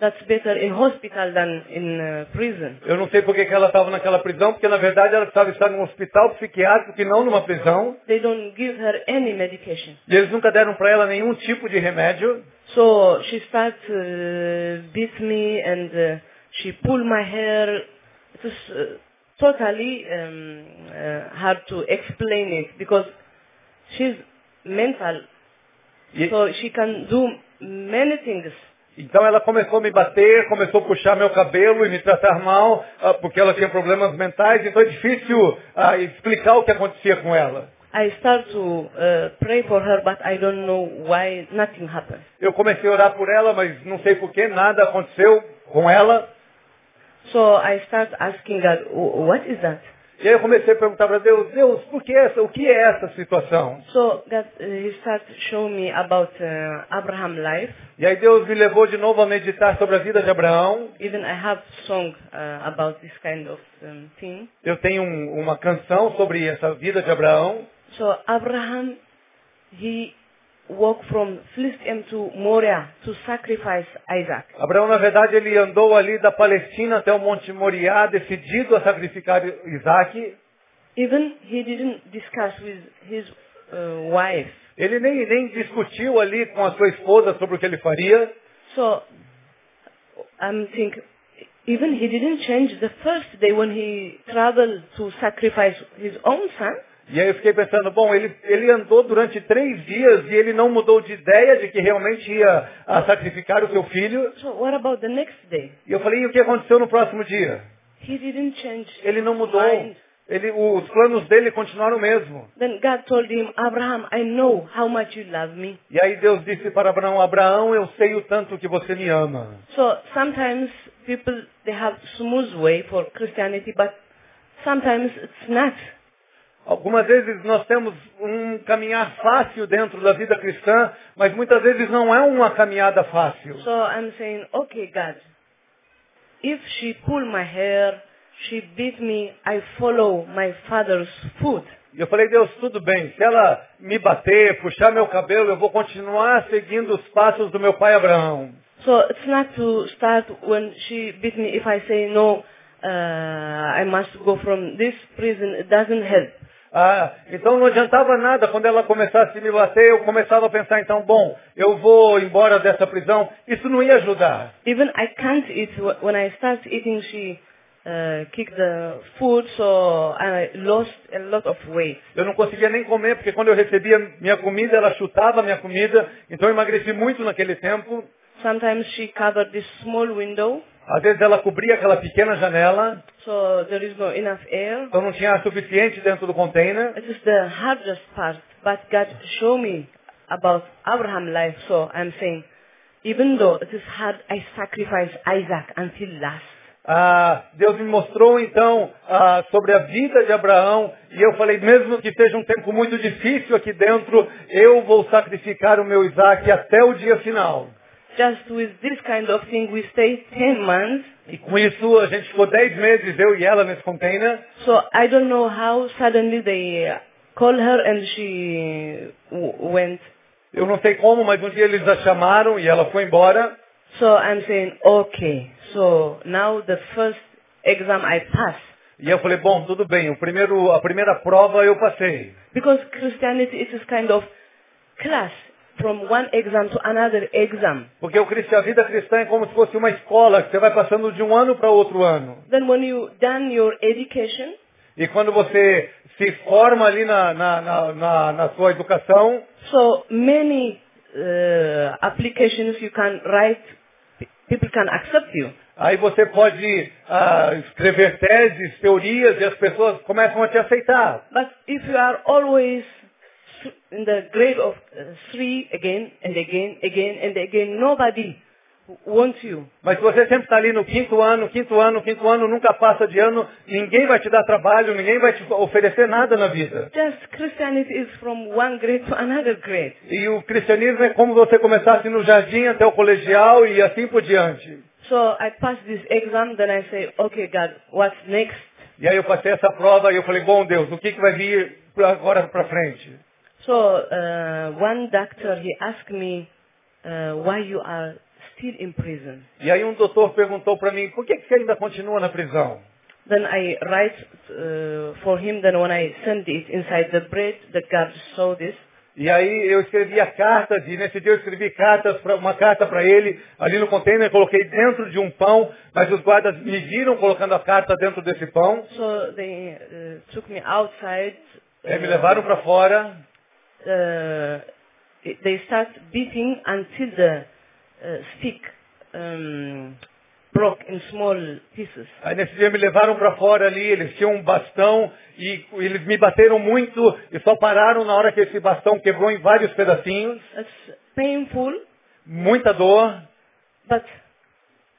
that's better in hospital than in uh, prison. Eu não sei por que que ela estava naquela prisão, porque na verdade ela precisava estar num hospital psiquiátrico e não numa prisão. They don't give her any medication. E eles nunca deram para ela nenhum tipo de remédio. So she starts uh, beat me and uh, she pull my hair. It was uh, totally um, uh, hard to explain it because she's mental, E, so she can do many things. então ela começou a me bater, começou a puxar meu cabelo e me tratar mal, ah, porque ela tinha problemas mentais. Então é difícil ah, explicar o que acontecia com ela. Uh, happened. Eu comecei a orar por ela, mas não sei por que nada aconteceu com ela. So I start asking God, "Wh- what is that? E aí eu comecei a perguntar para Deus, Deus, por que essa, o que é essa situação? So God, uh, He started showing me about uh, Abraham life. E aí Deus me levou de novo a meditar sobre a vida de Abraão. Even I have song uh, about this kind of um, thing. Eu tenho um- uma canção sobre essa vida de Abraão. So Abraham, he walked from Philistine to Moriah to sacrifice Isaac. Abraão, na verdade, ele andou ali da Palestina até o Monte Moriá, decidido a sacrificar Isaac. Even he didn't discuss with his uh, wife. Ele nem, nem discutiu ali com a sua esposa sobre o que ele faria. So I'm thinking, even he didn't change the first day when he traveled to sacrifice his own son. E aí eu fiquei pensando, bom, ele, ele andou durante três dias e ele não mudou de ideia de que realmente ia a sacrificar o seu filho. E eu falei, e o que aconteceu no próximo dia? Ele não mudou. Ele, os planos dele continuaram o mesmo. Him, Abraham. E aí Deus disse para Abraão, Abraão, eu sei o tanto que você me ama. So sometimes people they have smooth way for Christianity, but sometimes it's not. Algumas vezes nós temos um caminhar fácil dentro da vida cristã, mas muitas vezes não é uma caminhada fácil. So I'm saying, okay, God, if she pull my hair, she beat me, I follow my father's foot. Eu falei, Deus, tudo bem. Se ela me bater, puxar meu cabelo, eu vou continuar seguindo os passos do meu pai Abraão. So it's not to start when she beat me. If I say no, uh, I must go from this prison. It doesn't help. Ah, então não adiantava nada quando ela começasse a me bater, eu começava a pensar, então, bom, eu vou embora dessa prisão. Isso não ia ajudar. Even I can't eat. Wh- When I start eating, she uh, kicked the food, so I lost a lot of weight. Eu não conseguia nem comer, porque quando eu recebia minha comida, ela chutava minha comida. Então eu emagreci muito naquele tempo. Sometimes she covered this small window, Às vezes ela cobria aquela pequena janela, so there is no enough air. então não tinha suficiente dentro do container. It is the hardest part, but God showed me about Abraham life, so I'm saying, even though it is hard, I sacrifice Isaac until last. Ah, Deus me mostrou então ah, sobre a vida de Abraão e eu falei, mesmo que seja um tempo muito difícil aqui dentro, eu vou sacrificar o meu Isaac até o dia final. Just with this kind of thing, we stay 10 months. E com isso a gente ficou dez meses, eu e ela, nesse container. So I don't know how suddenly they uh, called her and she w- went. Eu não sei como, mas um dia eles a chamaram e ela foi embora. So I'm saying, okay, so now the first exam I passed. E eu falei, bom, tudo bem, o primeiro, a primeira prova eu passei. Because Christianity it is kind of class from one exam to another exam. Porque o a vida cristã é como se fosse uma escola, que você vai passando de um ano para outro ano. Then when you done your education, E quando você se forma ali na, na, na, na, na sua educação, so many uh, applications you can write pe- people can accept you. Aí você pode ah, escrever teses, teorias, e as pessoas começam a te aceitar. But if you are always in the grade of uh, three again and again, again and again, nobody wants you. Mas se você sempre está ali no quinto ano, quinto ano, quinto ano, nunca passa de ano, ninguém vai te dar trabalho, ninguém vai te oferecer nada na vida. Just Christianity is from one grade to another grade. E o cristianismo é como você começasse no jardim até o colegial e assim por diante. So I passed this exam, then I say, okay, God, what's next? E aí eu passei essa prova e eu falei, bom Deus, o que, que vai vir agora para frente? So uh, one doctor, he asked me, uh, why you are still in prison. E aí um doutor perguntou para mim, por que, que você ainda continua na prisão? Then I write uh, for him, then when I send it inside the bread, the God saw this. E aí eu escrevia cartas, e nesse dia eu escrevi cartas pra, uma carta para ele, ali no container, coloquei dentro de um pão, mas os guardas me viram colocando a carta dentro desse pão, So they uh, took me outside. eh, me levaram para fora, uh, they start beating until the uh, stick um, broke in small pieces. Aí nesse dia me levaram para fora ali, eles tinham um bastão e eles me bateram muito e só pararam na hora que esse bastão quebrou em vários pedacinhos. It's painful, Muita dor, but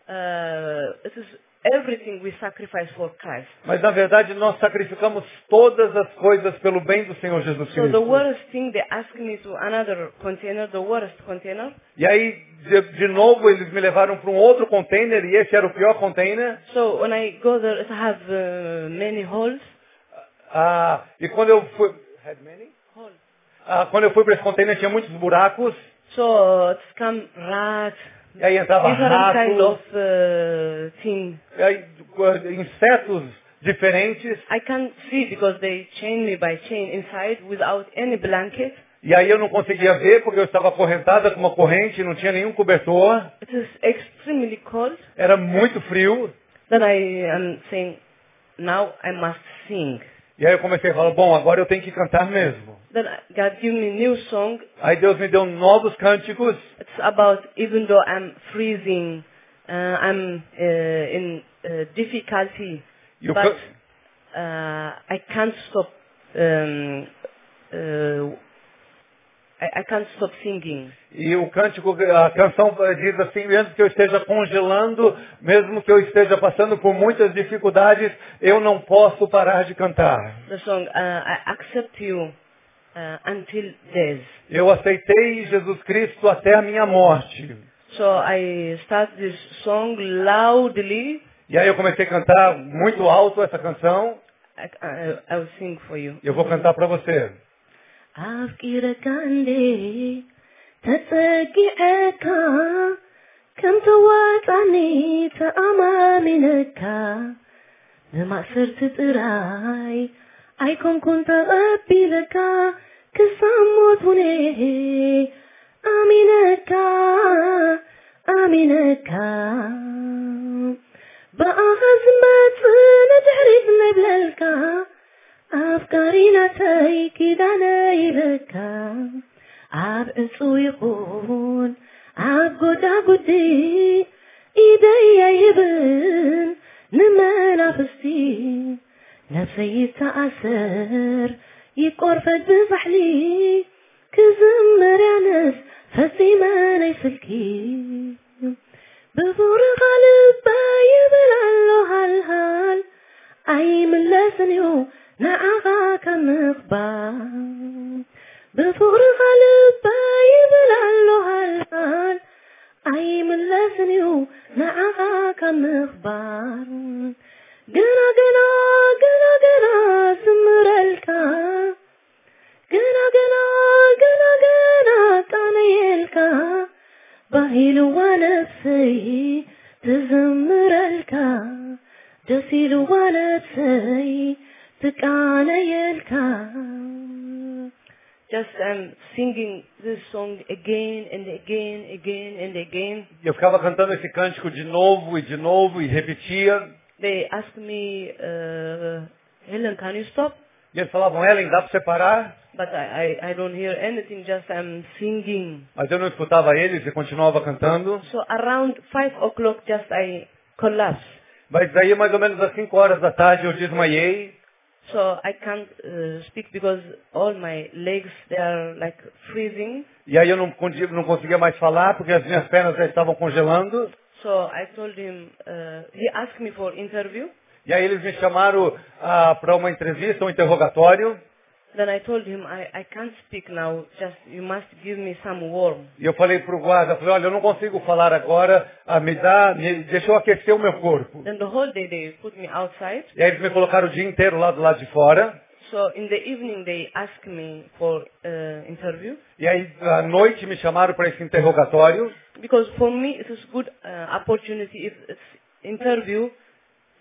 uh, it is everything we sacrifice for Christ. mas na verdade nós sacrificamos todas as coisas pelo bem do Senhor Jesus So the Cristo. worst thing, they asked me to another container, the worst container. E aí, de, de novo, eles me levaram para um outro container e esse era o pior container. So when I go there, it have uh, many holes. Ah, e quando eu fui... Had many? Holes. Ah, quando eu fui para esse container tinha muitos buracos. So it's come rats, E aí entrava different kind rato, of uh, thing. e aí, eh, insetos diferentes. I can't see because they chain me by chain inside without any blanket. E aí eu não conseguia ver porque eu estava acorrentada com uma corrente, não tinha nenhum cobertor. It is extremely cold. Era muito frio. Then I am saying, now I must sing. E aí eu comecei a falar, bom, agora eu tenho que cantar mesmo. Then God give me new song. Aí Deus me deu novos cânticos. It's about even though I'm freezing, uh, I'm uh, in uh, difficulty, o but uh, I can't stop. Um, uh, I, I can't stop singing. E o cântico, a canção diz assim, mesmo que eu esteja congelando, mesmo que eu esteja passando por muitas dificuldades, eu não posso parar de cantar. The song uh, I accept you uh, until death. Eu aceitei Jesus Cristo até a minha morte. So I start this song loudly. E aí eu comecei a cantar muito alto essa canção. I, I, I will sing for you. Eu vou cantar para você. ኣፍቂረካ እንዴ ተጸጊዐካ ከም ተዋጻኒ ተኣማሚነካ ጥራይ ኣይኮንኩን ተቐቢለካ ክሳብ ሞት ውኔ ኣሚነካ ንድሕሪት ንብለልካ ኣፍቃሪናተይ ኪዳነይ ይብካ ኣብ እፁ ይኹን ኣብ ጎዳጉዲ ኢደየ ይብን ንመናፍስቲ ነፍሰይ ይተኣስር ይቆርፈት ብባሕሊ ክዝምር ያነስ ፈፂመነይ ስልኪ ብቡርኻ ልባ ይብል ኣሎ ሃልሃል ኣይምለስን እዩ لأعاك الإقبال بفرصة للطيب لعله الآن أي من لسني لأعاك الإقبال قرا قرا قرا قرا سمر الكا قرا قرا قرا قرا طالي الكا بهيل ونفسي تزمر الكا جسيل ونفسي Just um, singing this song again and again, again and again. Eu ficava cantando esse cântico de novo e de novo e repetia. They asked me, uh, Helen, can you stop? E eles falavam, Ellen, dá para você parar? but I, I, I don't hear anything, just I'm singing. Mas eu não escutava eles e continuava cantando. So around 5 o'clock, just I collapse. Mas daí, mais ou menos às 5 horas da tarde, eu desmaiei. So I can't uh, speak because all my legs, they are like freezing. E aí eu não, não conseguia mais falar porque as minhas pernas já estavam congelando. So I told him, uh, he asked me for interview. E aí eles me chamaram para uma entrevista, um interrogatório. Then I told him, I, I can't speak now, just you must give me some warm. E eu falei para o guarda, falei, olha, eu não consigo falar agora, ah, me dá, me, deixa eu aquecer o meu corpo. Then the whole day they put me outside. E aí eles me colocaram o dia inteiro lá do lado de fora. So in the evening they asked me for uh, interview. E aí à noite me chamaram para esse interrogatório. Because for me it is good uh, opportunity if it's interview,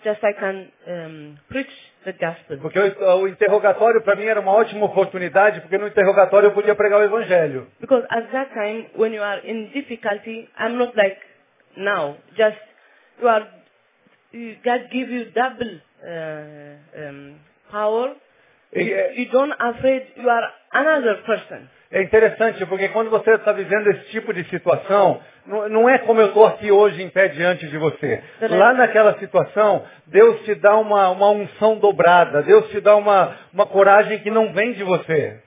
just I can um, preach the gospel. Porque o, o interrogatório para mim era uma ótima oportunidade, porque no interrogatório eu podia pregar o evangelho. Because at that time, when you are in difficulty, I'm not like now. Just you are, you, God give you double uh, um, power. É- You don't afraid you are another person. É interessante, porque quando você está vivendo esse tipo de situação, não, não é como eu estou aqui hoje em pé diante de você. Lá naquela situação, Deus te dá uma, uma unção dobrada, Deus te dá uma, uma coragem que não vem de você.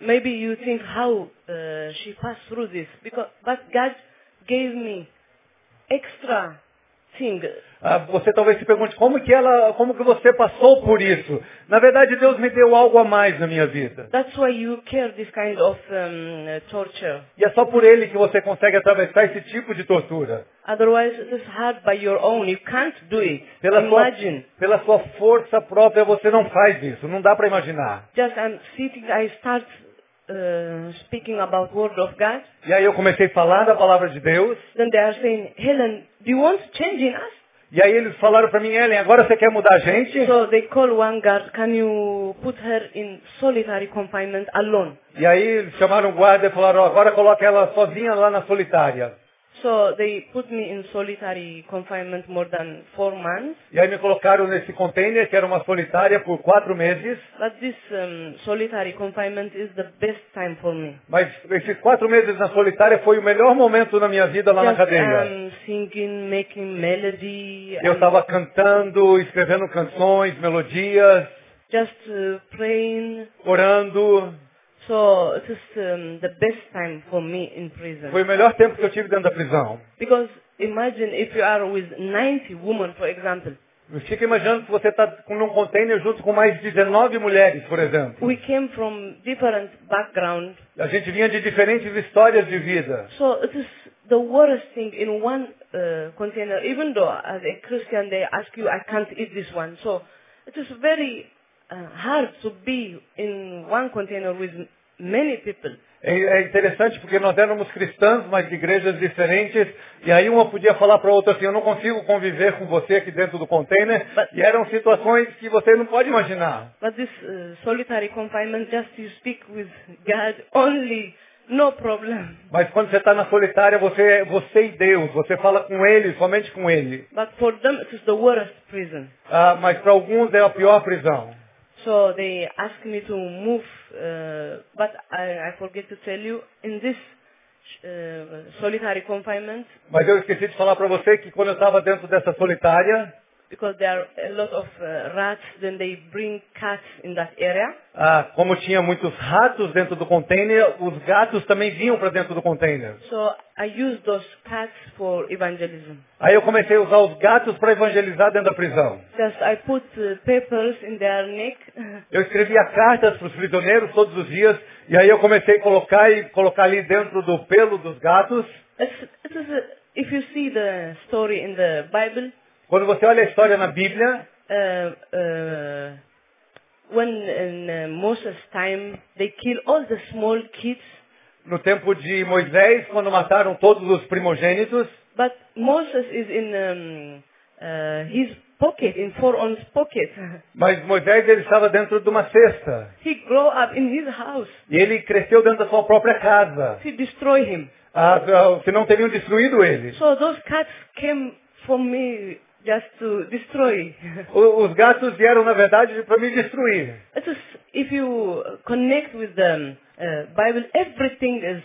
Maybe you think how uh, she passed through this, because but God gave me extra thing. Ah, você talvez se pergunte como que ela, como que você passou por isso? Na verdade, Deus me deu algo a mais na minha vida. That's why you care this kind of um, torture. E é só por Ele que você consegue atravessar esse tipo de tortura. Otherwise, it is hard by your own. You can't do it. Pela sua, Imagine. pela sua força própria você não faz isso. Não dá para imaginar. Just I'm sitting, I start uh, speaking about word of God. E aí eu comecei a falar da palavra de Deus. Then they are saying, Helen, do you want to change in us? E aí eles falaram para mim, Ellen, agora você quer mudar a gente? So they call one guard, can you put her in solitary confinement alone? E aí eles chamaram o guarda e falaram, "Ó, agora coloca ela sozinha lá na solitária. So they put me in solitary confinement more than four months. E aí me colocaram nesse container, que era uma solitária, por quatro meses. But this um, solitary confinement is the best time for me. Mas esses quatro meses na solitária foi o melhor momento na minha vida lá na Just cadeia. um, singing, making melody, Eu and estava cantando, escrevendo canções, melodias, just uh, praying. orando. So it is um, the best time for me in prison. Foi o melhor tempo que eu tive dentro da prisão. Because imagine if you are with 90 women, for example. Fica imaginando que você está num container junto com mais 19 mulheres, por exemplo. We came from different background. A gente vinha de diferentes histórias de vida. So it is the worst thing in one uh, container. Even though as a Christian they ask you, I can't eat this one. So it is very hard to be in one container with many people. É é interessante porque nós éramos cristãos, mas de igrejas diferentes, e aí uma podia falar para a outra assim, eu não consigo conviver com você aqui dentro do container, e eram situações que você não pode imaginar. But this uh, solitary confinement, just you speak with God only, no problem. Mas quando você está na solitária, você é você e Deus, você fala com Ele, somente com Ele. But for them it is the worst prison. Ah, mas para alguns é a pior prisão. So they asked me to move, uh, but I, I forget to tell you, in this uh, solitary confinement, Mas eu esqueci de falar para você que quando eu estava dentro dessa solitária, because there are a lot of uh, rats, then they bring cats in that area. ah, como tinha muitos ratos dentro do container, os gatos também vinham para dentro do container. So I use those cats for evangelism. Aí eu comecei a usar os gatos para evangelizar dentro da prisão. Just I put uh, papers in their neck. Eu escrevia cartas para os prisioneiros todos os dias, e aí eu comecei a colocar e colocar ali dentro do pelo dos gatos. It's, it is a, if you see the story in the Bible, Quando você olha a história na Bíblia, uh, uh, when in uh, Moses' time they kill all the small kids, no tempo de Moisés, quando mataram todos os primogênitos, but Moses is in um, uh, his pocket, in Pharaoh's pocket. mas Moisés ele estava dentro de uma cesta. he grew up in his house. E ele cresceu dentro da sua própria casa. He destroyed him. Ah, ah, se não teriam destruído ele. So those cats came for me just to destroy. Os gatos vieram, na verdade, para me destruir. It is, if you connect with the uh, Bible, everything is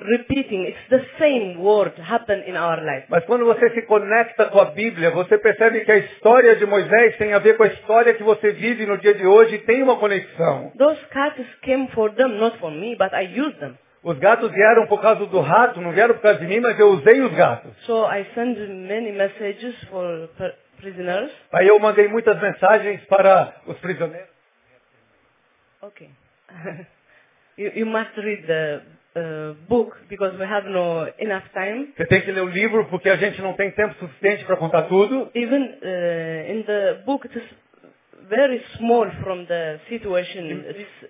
repeating. It's the same word happen in our life. Mas quando você se conecta com a Bíblia, você percebe que a história de Moisés tem a ver com a história que você vive no dia de hoje e tem uma conexão. Those cats came for them, not for me, but I used them. Os gatos vieram por causa do rato, não vieram por causa de mim, mas eu usei os gatos. So I send many messages for pr- prisoners. Aí eu mandei muitas mensagens para os prisioneiros. Okay. you, you must read the uh, book because we have no enough time. Você tem que ler o livro porque a gente não tem tempo suficiente para contar tudo. Even uh, in the book, it is very small from the situation. It's,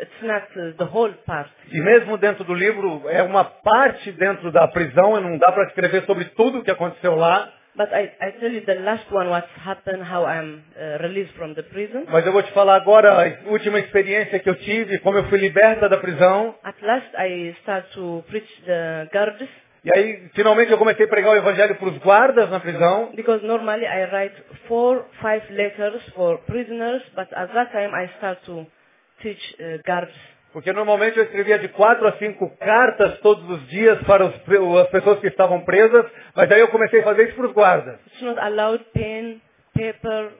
it's not the whole part. E mesmo dentro do livro, é uma parte dentro da prisão, e não dá para escrever sobre tudo o que aconteceu lá. Uh. Mas eu vou te falar agora a última experiência que eu tive, como eu fui liberta da prisão. At last, I start to preach the guards E aí, finalmente, eu comecei a pregar o evangelho para os guardas na prisão. because normally I write four, five letters for prisoners, but at that time I start to teach uh. Porque normalmente eu escrevia de quatro a cinco cartas todos os dias para os as pessoas que estavam presas, mas aí eu comecei a fazer isso para os guardas. It's not allowed pen, paper,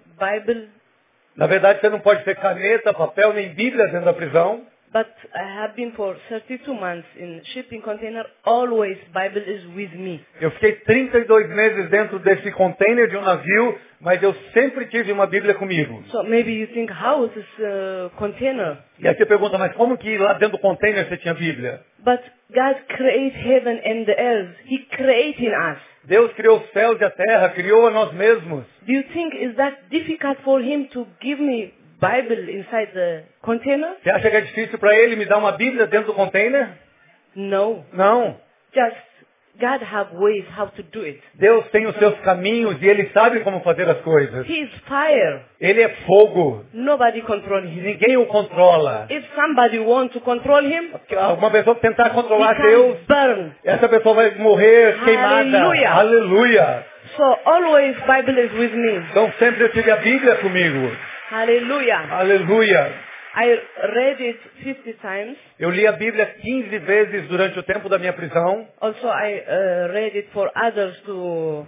Na verdade, você não pode ter caneta, papel, nem bíblia dentro da prisão. But I have been for 32 months in shipping container. Always Bible is with me. Eu fiquei 32 meses dentro desse container de um navio, mas eu sempre tive uma bíblia comigo. So maybe you think, how is this uh, container? E aí você pergunta, mas como que lá dentro do container você tinha bíblia? But God created heaven and the earth. He created us. Deus criou os céus e a terra, criou a nós mesmos. Do you think is that difficult for Him to give me Bible inside the container? Você acha que é difícil para ele me dar uma bíblia dentro do container? No. Não. Just God have ways how to do it. Deus tem os seus caminhos e ele sabe como fazer as coisas. He is fire. Ele é fogo. Nobody control him. Ninguém o controla. If somebody want to control him, Uma pessoa tentar controlar Deus, burn. essa pessoa vai morrer queimada. Aleluia. Aleluia. So always Bible is with me. Então sempre eu tive a Bíblia comigo. Hallelujah. Aleluia. I read it 50 times. Eu li a Bíblia 15 vezes durante o tempo da minha prisão. Also, I uh, read it for others to uh,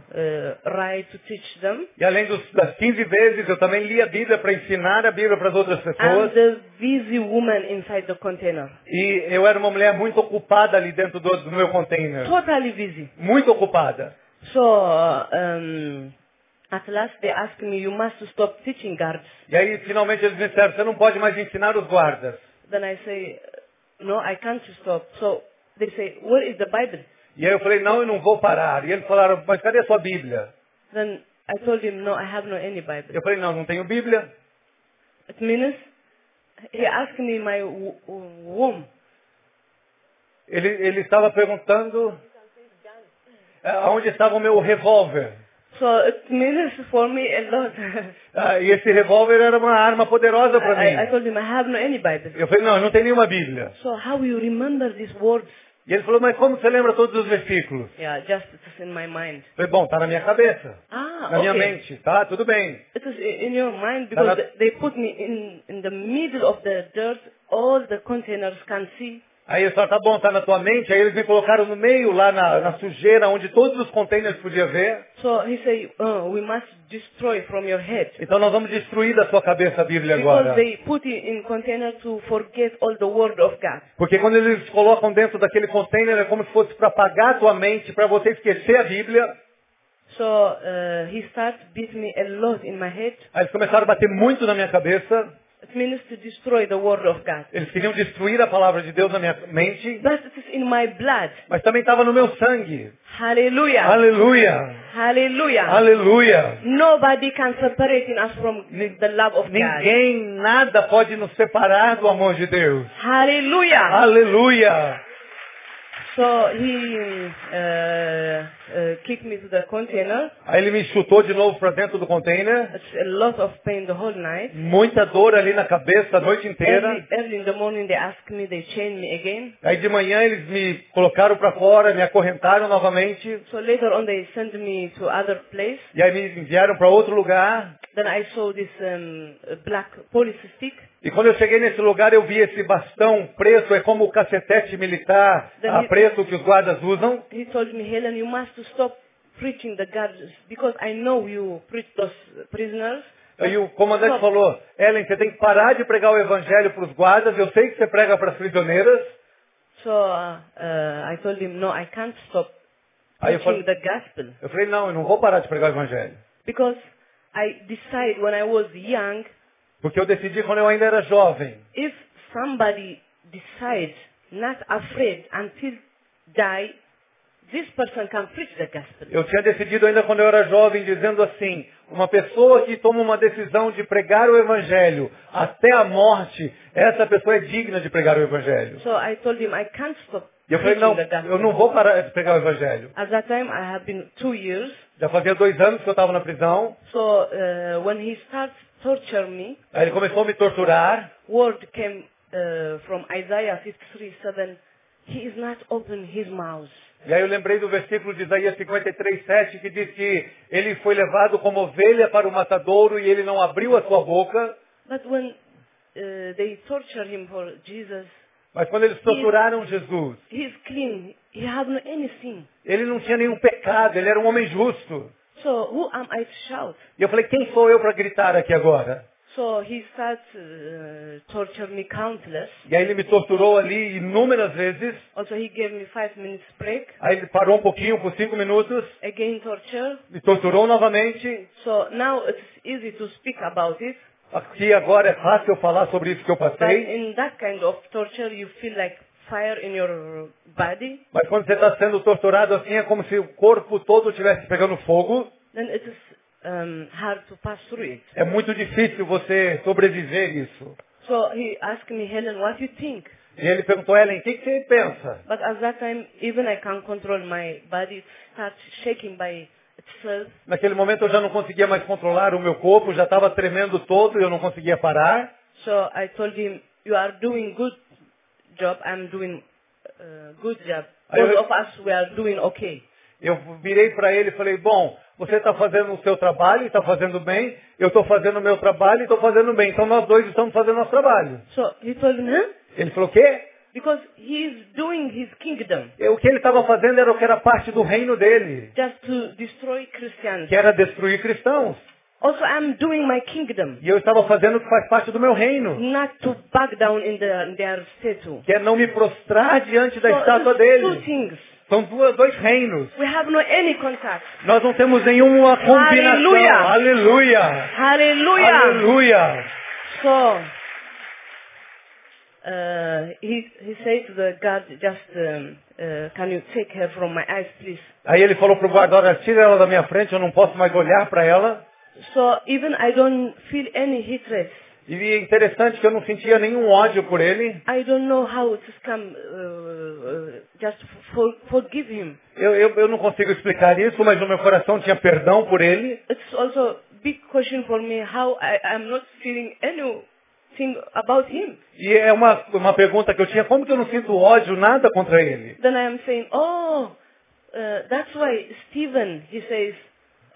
write, to teach them. E além dos- das 15 vezes, eu também li a Bíblia para ensinar a Bíblia para as outras I'm pessoas. the busy woman inside the container. E eu era uma mulher muito ocupada ali dentro do, do meu container. Totally busy. Muito ocupada. So, uh, um, at last they asked me, you must stop teaching guards. E aí, finalmente, eles me disseram, você não pode mais ensinar os guardas. Then I say, no, I can't stop. So they say, where is the Bible? E aí eu falei, não, eu não vou parar. E eles falaram, mas cadê a sua Bíblia? Then I told him, no, I have no any Bible. Eu falei, não, não tenho Bíblia. It means he asked me my womb. Ele, ele estava perguntando eh, aonde estava o meu revólver. It means for me a lot. Ah, e esse revólver era uma arma poderosa para I, I mim. told him, I have no any Bible. Eu falei, não, eu não tenho nenhuma Bíblia. So how you remember these words? E ele falou, mas como você lembra todos os versículos? Yeah, just it's in my mind. Falei, bom, tá na minha cabeça, Ah, na minha okay. mente, tá? Tudo bem. It is i- in your mind because not- they- they put me in in the middle of the dirt. All the containers can see. Aí eu falei, tá bom, tá na tua mente. Aí eles me colocaram no meio, lá na, na sujeira, onde todos os containers podiam ver. So he say, oh, we must destroy from your head. Então nós vamos destruir da sua cabeça a Bíblia Because agora. they put it in container to forget all the word of God. Porque quando eles colocam dentro daquele container, é como se fosse para apagar a tua mente, para você esquecer a Bíblia. So uh, he started beat me a lot in my head. Aí eles começaram a bater muito na minha cabeça. It means to destroy the word of God. Eles queriam destruir a palavra de Deus na minha mente. But it is in my blood. Mas também estava no meu sangue. Hallelujah. Aleluia! Hallelujah. Aleluia! Nobody can separate us from the love of God. Ninguém, nada pode nos separar do amor de Deus. Hallelujah. Aleluia! So he uh, uh, kicked me to the container. Aí ele me chutou de novo para dentro do container. A lot of pain the whole night. Muita dor ali na cabeça a noite inteira. In the morning they asked me, they chained me again. Aí de manhã eles me colocaram para fora, me acorrentaram novamente. So later on they sent me to other place. E aí me enviaram para outro lugar. Then I saw this um, black police stick. E quando eu cheguei nesse lugar, eu vi esse bastão preto, é como o cacetete militar ah, preto que os guardas usam. He told me, Helen, you must stop preaching the God because I know you preach those prisoners. Aí o comandante falou, Ellen, você tem que parar de pregar o evangelho para os guardas, eu sei que você prega para as prisioneiras. So uh, I told him, no, I can't stop Aí eu falei, the gospel eu falei, não, eu não vou parar de pregar o evangelho. because I decided when I was young, Porque eu decidi quando eu ainda era jovem. if somebody decides not afraid until die, this person can preach the gospel. Eu tinha decidido ainda quando eu era jovem, dizendo assim, uma pessoa que toma uma decisão de pregar o evangelho até a morte, essa pessoa é digna de pregar o evangelho. So I told him I can't stop E eu falei, não, eu não vou parar de pregar o evangelho. At that time, I have been two years. Já fazia dois anos que eu estava na prisão. So uh, when he starts torture me, Aí ele começou a me torturar. word came uh, from Isaiah 53:7. He is not open his mouth. E aí eu lembrei do versículo de Isaías 53, 7, que diz que ele foi levado como ovelha para o matadouro e ele não abriu a sua boca. But when uh, they torture him for Jesus, Mas quando eles torturaram Jesus, he is clean. He has no any sin. ele não tinha nenhum pecado, ele era um homem justo. So who am I to shout? E eu falei, quem sou eu para gritar aqui agora? So he starts uh, torture me countless. E aí ele me torturou ali inúmeras vezes. Also he gave me five minutes break. Aí ele parou um pouquinho por cinco minutos, Again torture. me torturou novamente. So now it's easy to speak about it. Aqui agora é fácil eu falar sobre isso que eu But passei. in that kind of torture, you feel like fire in your body. Mas quando você está sendo torturado assim, é como se o corpo todo estivesse pegando fogo. Then it is um, hard to pass through it. É muito difícil você sobreviver isso. So he asked me, Helen, what do you think? E ele perguntou, Ellen, o que, que você pensa? But at that time, even I can't control my body. It starts shaking by itself. Naquele momento eu já não conseguia mais controlar o meu corpo, já estava tremendo todo e eu não conseguia parar. So I told him, you are doing good job. I'm doing uh, good job. Both of us, we are doing okay. Eu virei para ele e falei, bom, você está fazendo o seu trabalho e está fazendo bem, eu estou fazendo o meu trabalho e estou fazendo bem. Então nós dois estamos fazendo nosso trabalho. So he told me? Ele falou, o quê? Because he is doing his kingdom E O que ele estava fazendo era o que era parte do reino dele, just to destroy Christians. que era destruir cristãos. Also, I'm doing my kingdom, E eu estava fazendo o que faz parte do meu reino, not to back down in, the, in their statue. que é não me prostrar diante da So, estátua it's two dele. things. São duas, dois reinos. We have no any contact. Nós não temos nenhuma combinação. Aleluia. Aleluia. Hallelujah. Aleluia. So, uh, he, he said to the guard, just, um, uh, can you take her from my eyes, please? Aí ele falou pro guarda, olha, tira ela da minha frente, eu não posso mais olhar para ela. So, even I don't feel any hatred. E é interessante que eu não sentia nenhum ódio por ele. I don't know how to come, uh, uh, just for, forgive him. Eu, eu, eu não consigo explicar isso, mas no meu coração tinha perdão por ele. It's also big question for me how I am not feeling anything about him. E é uma, uma pergunta que eu tinha, como que eu não sinto ódio, nada contra ele? Then I am saying, oh, uh, that's why Stephen, he says,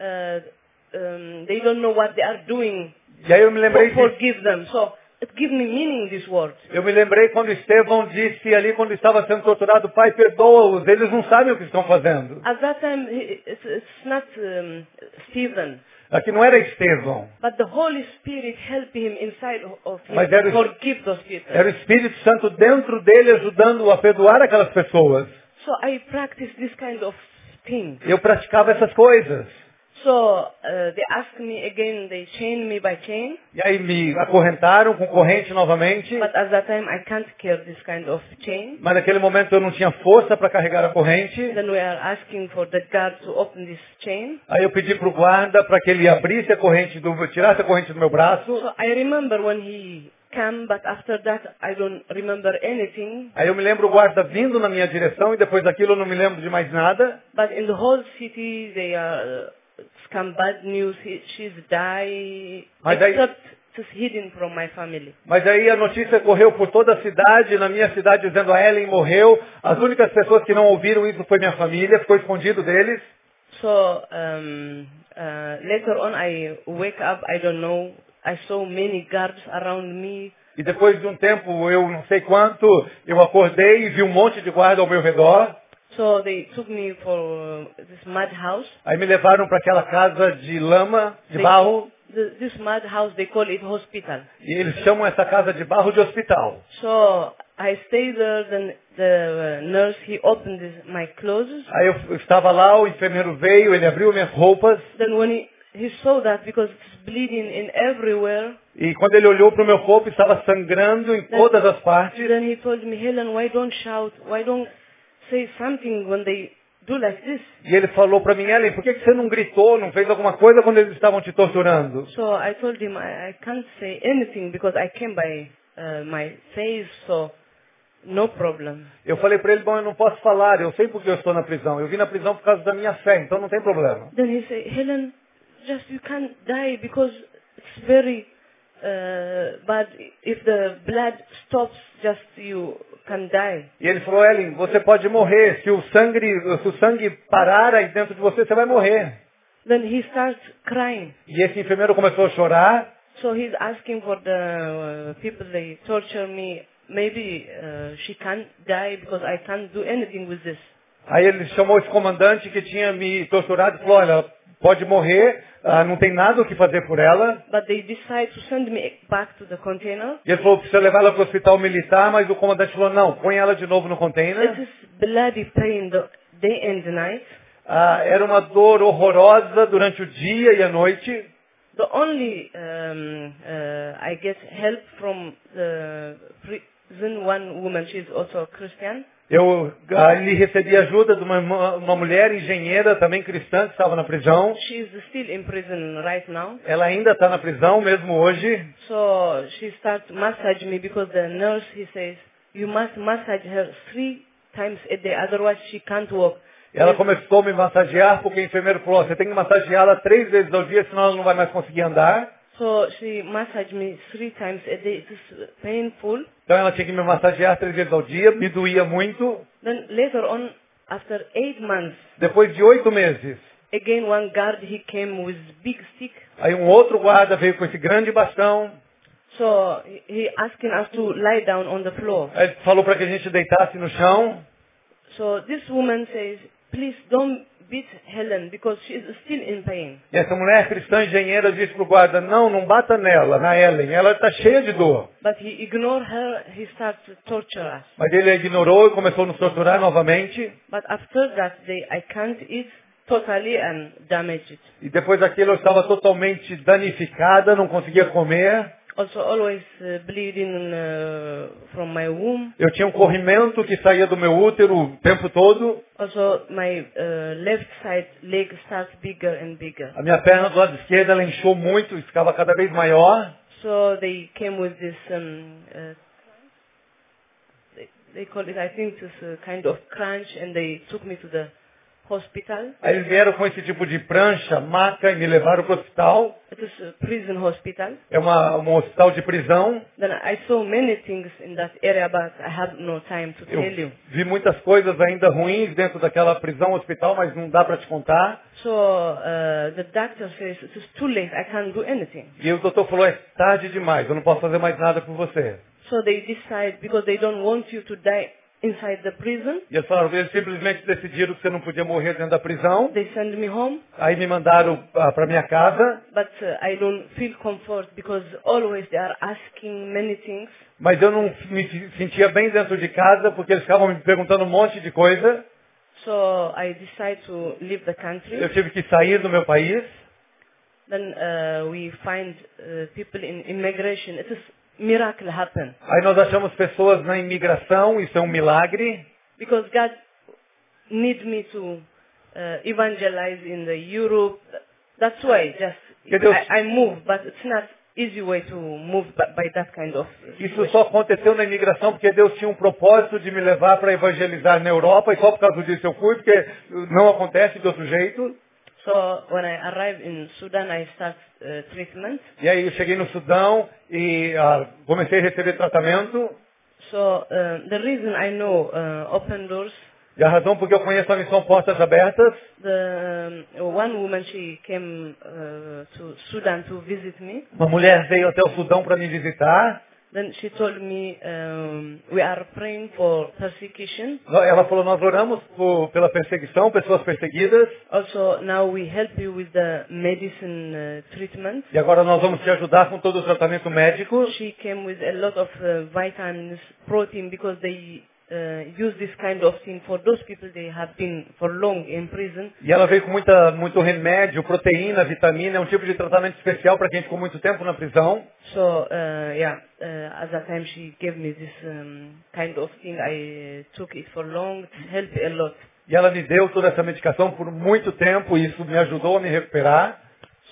uh, um, they don't know what they are doing. E aí eu me lembrei, For, de, forgive them. So it gives me meaning this word. eu me lembrei quando Estevão disse ali, quando estava sendo torturado, pai, perdoa-os, eles não sabem o que estão fazendo. At that time, it's, it's not um, Stephen, Aqui não era Estevão, but the Holy Spirit helped him inside of him Mas era o- forgive those people. era o Espírito Santo dentro dele ajudando a perdoar aquelas pessoas. So I practice this kind of thing. Eu praticava essas coisas. So uh, they asked me again, they chained me by chain, E aí me acorrentaram com corrente novamente. but at that time I can't carry this kind of chain. Mas naquele momento eu não tinha força para carregar a corrente. Then we are asking for the guard to open this chain. Aí eu pedi para o guarda para que ele abrisse a corrente, do, tirasse a corrente do meu braço. So I remember when he come, but after that I don't remember anything. Aí eu me lembro o guarda vindo na minha direção e depois daquilo eu não me lembro de mais nada. But in the whole city, they are scam bad news. He, she's died, Mas aí- except it's hidden from my family. Mas aí a notícia correu por toda a cidade, na minha cidade, dizendo a Ellen morreu. As únicas pessoas que não ouviram isso foi minha família, ficou escondido deles. So um, uh, later on, I wake up. I don't know. I saw many guards around me. E depois de um tempo, eu não sei quanto, eu acordei e vi um monte de guarda ao meu redor. So they took me for uh, this mud house. Aí me levaram para aquela casa de lama, de They- barro, the, this mud house, they call it hospital. e eles chamam essa casa de barro de hospital. So I stayed there. Then the uh, nurse he opened this, my clothes. Aí eu estava lá, o enfermeiro veio, ele abriu minhas roupas, Then when he, he saw that because it's bleeding in everywhere, e quando ele olhou para o meu corpo, estava sangrando em todas as partes. then he told me, Helen, why don't shout? Why don't say something when they do like this? E ele falou para mim, Ellen, por que você não gritou, não fez alguma coisa quando eles estavam te torturando? So I told him I, I can't say anything because I came by uh, my face, so no problem. Eu falei para ele, bom, eu não posso falar, eu sei porque eu estou na prisão. Eu vim na prisão por causa da minha fé, então não tem problema. Then he said, Helen, just you can't die because it's very uh, bad. If the blood stops, just you. E ele falou, Ellen, você pode morrer. Se o sangue, se o sangue parar aí dentro de você, você vai morrer. Then he starts crying. E esse enfermeiro começou a chorar. So he's asking for the uh, people they torture me. Maybe uh, she can't die because I can't do anything with this. Aí ele chamou esse comandante que tinha me torturado e falou, olha, pode morrer, ah, não tem nada o que fazer por ela. But they decide to send me back to the container. E ele falou, precisa levar ela para o hospital militar, mas o comandante falou, não, põe ela de novo no container. is bloody pain the day and the night. Ah, era uma dor horrorosa durante o dia e a noite. The only um, uh, I get help from the prison one woman. She's also a Christian. Eu ali recebi ajuda de uma, uma mulher engenheira, também cristã, que estava na prisão. She's still in prison right now. Ela ainda está na prisão, mesmo hoje. So she massage me because the nurse he says you must massage her three times a day, otherwise she can't walk. Ela começou a me massagear porque o enfermeiro falou, você tem que massageá-la três vezes ao dia, senão ela não vai mais conseguir andar. So she massaged me three times a day. It is painful. Então ela tinha que me massagear três vezes ao dia, me doía muito. Then later on, after eight months, Depois de oito meses, again one guard he came with big stick. aí um outro guarda veio com esse grande bastão. So he- asking us to lie down on the floor. Aí falou para que a gente deitasse no chão. So this woman says, please don't beat Helen because she is still in pain. E essa mulher cristã engenheira disse pro guarda, não, não bata nela, na Ellen, ela está cheia de dor. But he ignored her. He started to torture us. Mas ele a ignorou e começou a nos torturar novamente. But after that day, I can't eat totally and damage it. E depois daquilo eu estava totalmente danificada, não conseguia comer. Also always uh, bleeding uh, from my womb. Eu tinha um corrimento que saía do meu útero o tempo todo. Also my uh, left side leg starts bigger and bigger. A minha perna do lado esquerdo ela inchou muito ficava cada vez maior. So they came with this, um, uh, they, they call it, I think it's a kind of crunch, and they took me to the hospital. Aí eles vieram com esse tipo de prancha, maca e me levaram para o hospital. It is a prison hospital. É uma, um hospital de prisão. Then I saw many things in that area, but I have no time to Eu tell you. vi muitas coisas ainda ruins dentro daquela prisão hospital, mas não dá para te contar. So uh, the doctor says, it is too late, I can't do anything. E o doutor falou, é tarde demais, eu não posso fazer mais nada por você. So they decide, because they don't want you to die inside the prison, E eles falaram, eles simplesmente decidiram que você não podia morrer dentro da prisão. they send me home. Aí me mandaram para minha casa, But uh, I don't feel comfort because always they are asking many things. mas eu não me sentia bem dentro de casa porque eles ficavam me perguntando um monte de coisa. So I decide to leave the country. Eu tive que sair do meu país. Then uh, we find uh, people in immigration. It is miracle happen Aí nós achamos pessoas na imigração, isso é um milagre. because God need me to uh, evangelize in the Europe. That's why just Deus- I, I move, but it's not easy way to move by, by that kind of. Isso só aconteceu na imigração porque Deus tinha um propósito de me levar para evangelizar na Europa e só por causa disso eu fui, porque não acontece de outro jeito. So when I arrived in Sudan, I start uh, treatment. E aí eu cheguei no Sudão e ah, comecei a receber tratamento. So uh, the reason I know uh, Open Doors, E a razão porque eu conheço a missão Portas Abertas, the one woman she came uh, to Sudan to visit me. uma mulher veio até o Sudão para me visitar. Then she told me um, we are praying for persecution. Ela falou, nós oramos por- pela perseguição, pessoas perseguidas. Also now we help you with the medicine uh, treatment. E agora nós vamos te ajudar com todo o tratamento médico. She came with a lot of uh, vitamins, protein, because they use this kind of thing for those people they have been for long in prison. E ela veio com muita, muito remédio, proteína, vitamina, é um tipo de tratamento especial para quem ficou muito tempo na prisão. So uh, yeah, uh, at that time she gave me this um, kind of thing. I uh, took it for long. It helped a lot. E ela me deu toda essa medicação por muito tempo e isso me ajudou a me recuperar.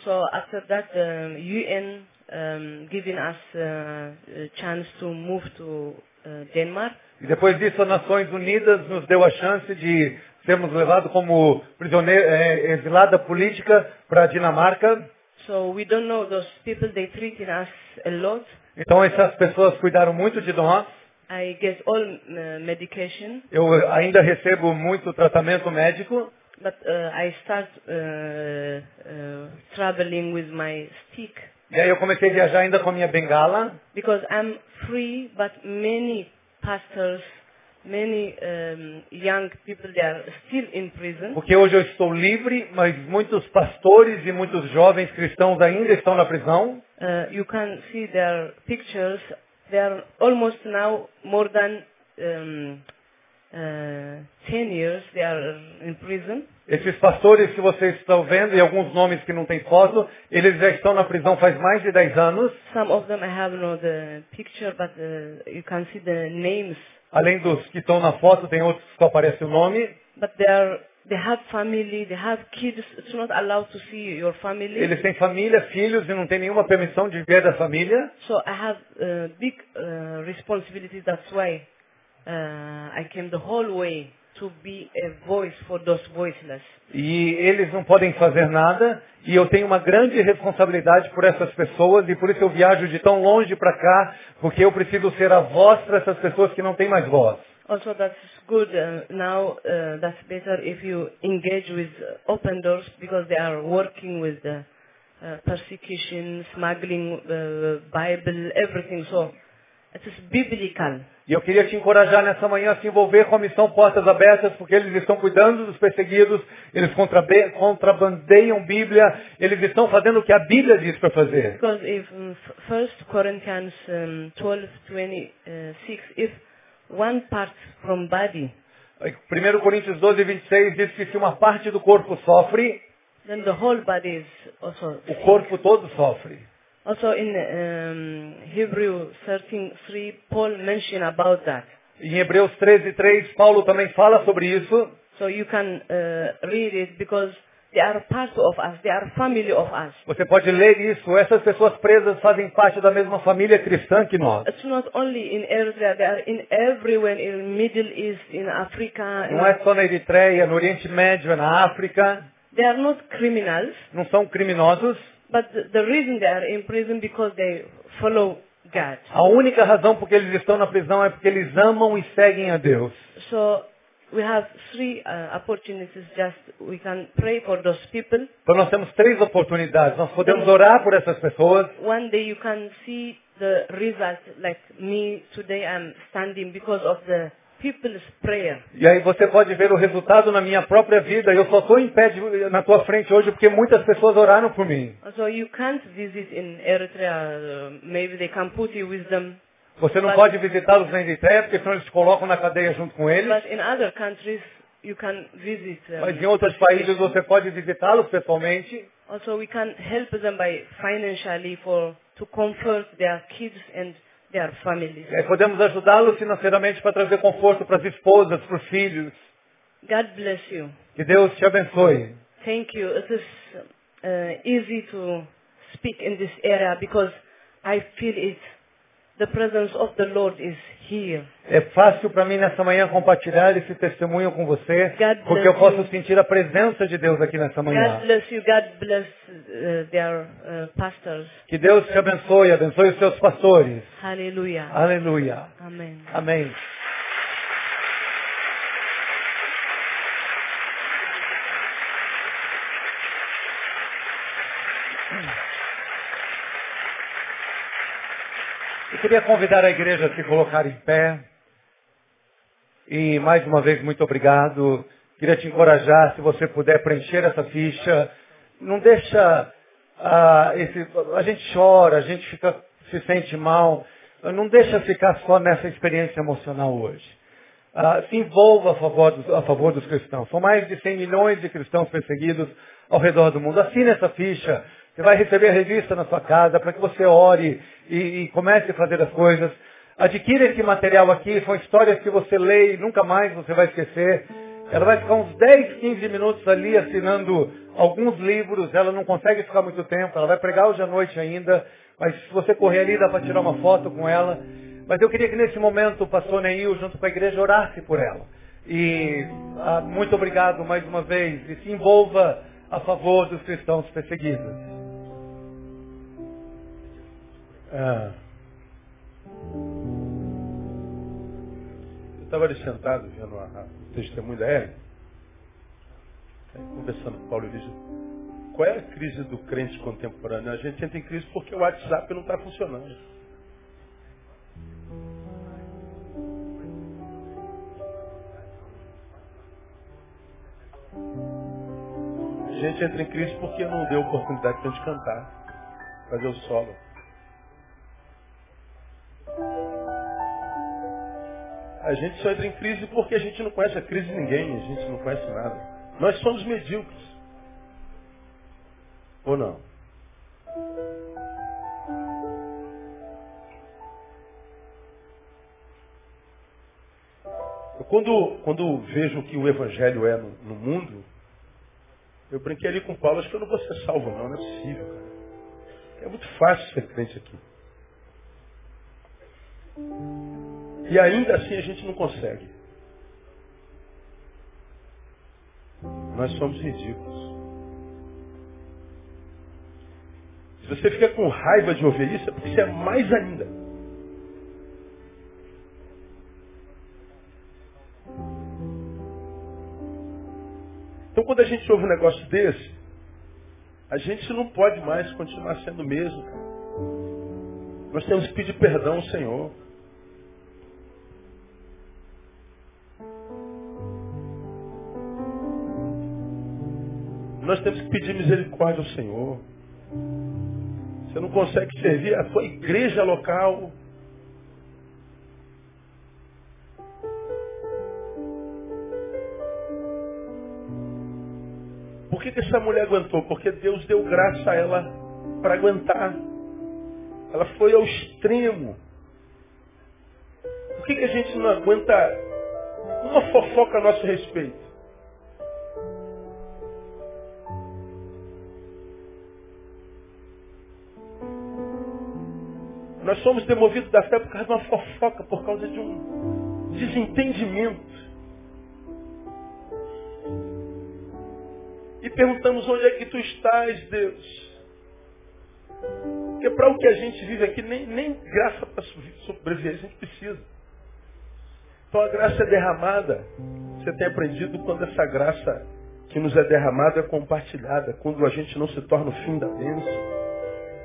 So after that, um, UN um, giving us uh, a chance to move to uh, Denmark. E depois disso, as Nações Unidas nos deu a chance de sermos levados como é, exilada política para a Dinamarca. So we don't know those people. They treated us a lot. Então essas pessoas cuidaram muito de nós. I get all uh, medication, Eu ainda recebo muito tratamento médico. but uh, I start uh, uh, traveling with my stick E aí eu comecei a viajar ainda com a minha bengala. because I'm free. But many pastors, many um, young people, they are still in prison. Porque hoje eu estou livre, mas muitos pastores e muitos jovens cristãos ainda estão na prisão. Uh, you can see their pictures. They are almost now more than um, 10 years. They are in prison. Esses pastores que vocês estão vendo, e alguns nomes que não têm foto, eles já estão na prisão faz mais de 10 anos. Some of them I have no the picture, but uh, you can see the names. Além dos que estão na foto, tem outros que só aparece o nome. But they are they have family, they have kids. It's not allowed to see your family. Eles têm família, filhos e não tem nenhuma permissão de ver da família. So I have uh, big uh, responsibility. That's why uh, I came the whole way to be a voice for those voiceless. E eles não podem fazer nada. E eu tenho uma grande responsabilidade por essas pessoas e por isso eu viajo de tão longe para cá, porque eu preciso ser a voz para essas pessoas que não têm mais voz. Also, that's good uh, now. Uh, that's better if you engage with open doors because they are working with the uh, persecution, smuggling, uh, Bible, everything. So it is biblical. E eu queria te encorajar nessa manhã a se envolver com a missão Portas Abertas, porque eles estão cuidando dos perseguidos, eles contrabandeiam Bíblia, eles estão fazendo o que a Bíblia diz para fazer. Because if f- First Corinthians 12, 26, if one part from body, 1 Coríntios 12, 26 diz que se uma parte do corpo sofre, then the whole body is also. o corpo todo sofre. Also in um, Hebrew 13, 3, Paul mentioned about that. Em Hebreus 13, 3, Paulo também fala sobre isso. So you can uh, read it because they are part of us. They are family of us. Você pode ler isso. Essas pessoas presas fazem parte da mesma família cristã que nós. It's not only in Eritrea. They are in everywhere in Middle East, in Africa. Não é só na Eritreia, no Oriente Médio, é na África. They are not criminals, Não são criminosos. But the, the reason they are in prison because they follow God. A única razão por que eles estão na prisão é porque eles amam e seguem a Deus. So we have three uh, opportunities. Just we can pray for those people. Então nós temos três oportunidades. Nós podemos orar por essas pessoas. One day you can see the result. Like me today, I'm standing because of the. E aí você pode ver o resultado na minha própria vida. Eu só estou em pé de- na tua frente hoje porque muitas pessoas oraram por mim. So Eritrea. Uh. Você não Mas- pode visitá-los na Eritreia porque senão eles te colocam na cadeia junto com eles. But in other countries, you can visit. um, Mas em outros países você pode visitá-los pessoalmente. Also, we can help them by financially for to comfort their kids and their families. E aí podemos ajudá-los financeiramente para trazer conforto para as esposas, para os filhos. God bless you. Que Deus te abençoe. Thank you. It is uh, easy to speak in this area because I feel it. The presence of the Lord is here. É fácil para mim nessa manhã compartilhar esse testemunho com você, God porque eu posso you. sentir a presença de Deus aqui nessa manhã. God bless you. God bless uh, their uh, pastors. Que Deus te abençoe, abençoe os seus pastores. Hallelujah. Aleluia. Amen. Amém. Queria convidar a igreja a se colocar em pé. E mais uma vez, muito obrigado. Queria te encorajar, se você puder preencher essa ficha. Não deixa ah, esse. A gente chora, a gente fica, se sente mal. Não deixa ficar só nessa experiência emocional hoje. Ah, se envolva a favor, dos, a favor dos cristãos. São mais de 100 milhões de cristãos perseguidos ao redor do mundo. Assine essa ficha. Você vai receber a revista na sua casa para que você ore e, e comece a fazer as coisas. Adquira esse material aqui, são histórias que você lê e nunca mais você vai esquecer. Ela vai ficar uns 10, 15 minutos ali assinando alguns livros, ela não consegue ficar muito tempo, ela vai pregar hoje à noite ainda, mas se você correr ali dá para tirar uma foto com ela. Mas eu queria que nesse momento o pastor Neil, junto com a igreja, orasse por ela. E ah, muito obrigado mais uma vez. E se envolva a favor dos cristãos perseguidos. Ah. Eu estava ali sentado vendo a- a- o testemunho da Ellen, conversando com o Paulo Elísio. Qual é a crise do crente contemporâneo? A gente entra em crise porque o WhatsApp não está funcionando. A gente entra em crise porque não deu oportunidade para a gente cantar, fazer o solo. A gente só entra em crise porque a gente não conhece a crise de ninguém, a gente não conhece nada. Nós somos medíocres. Ou não? Eu quando, quando vejo o que o Evangelho é no, no mundo, eu brinquei ali com Paulo, acho que eu não vou ser salvo não, não é possível, cara. É muito fácil ser crente aqui. E ainda assim a gente não consegue. Nós somos ridículos. Se você fica com raiva de ouvir isso, é porque você é mais ainda. Então quando a gente ouve um negócio desse, a gente não pode mais continuar sendo o mesmo. Nós temos que pedir perdão ao Senhor. Nós temos que pedir misericórdia ao Senhor. Você não consegue servir a tua igreja local. Por que, que essa mulher aguentou? Porque Deus deu graça a ela para aguentar. Ela foi ao extremo. Por que, que a gente não aguenta uma fofoca a nosso respeito? Nós somos demovidos da fé por causa de uma fofoca, por causa de um desentendimento. E perguntamos onde é que tu estás, Deus. Porque para o que a gente vive aqui, nem, nem graça para sobreviver a gente precisa. Então a graça é derramada. Você tem aprendido quando essa graça que nos é derramada é compartilhada. Quando a gente não se torna o fim da bênção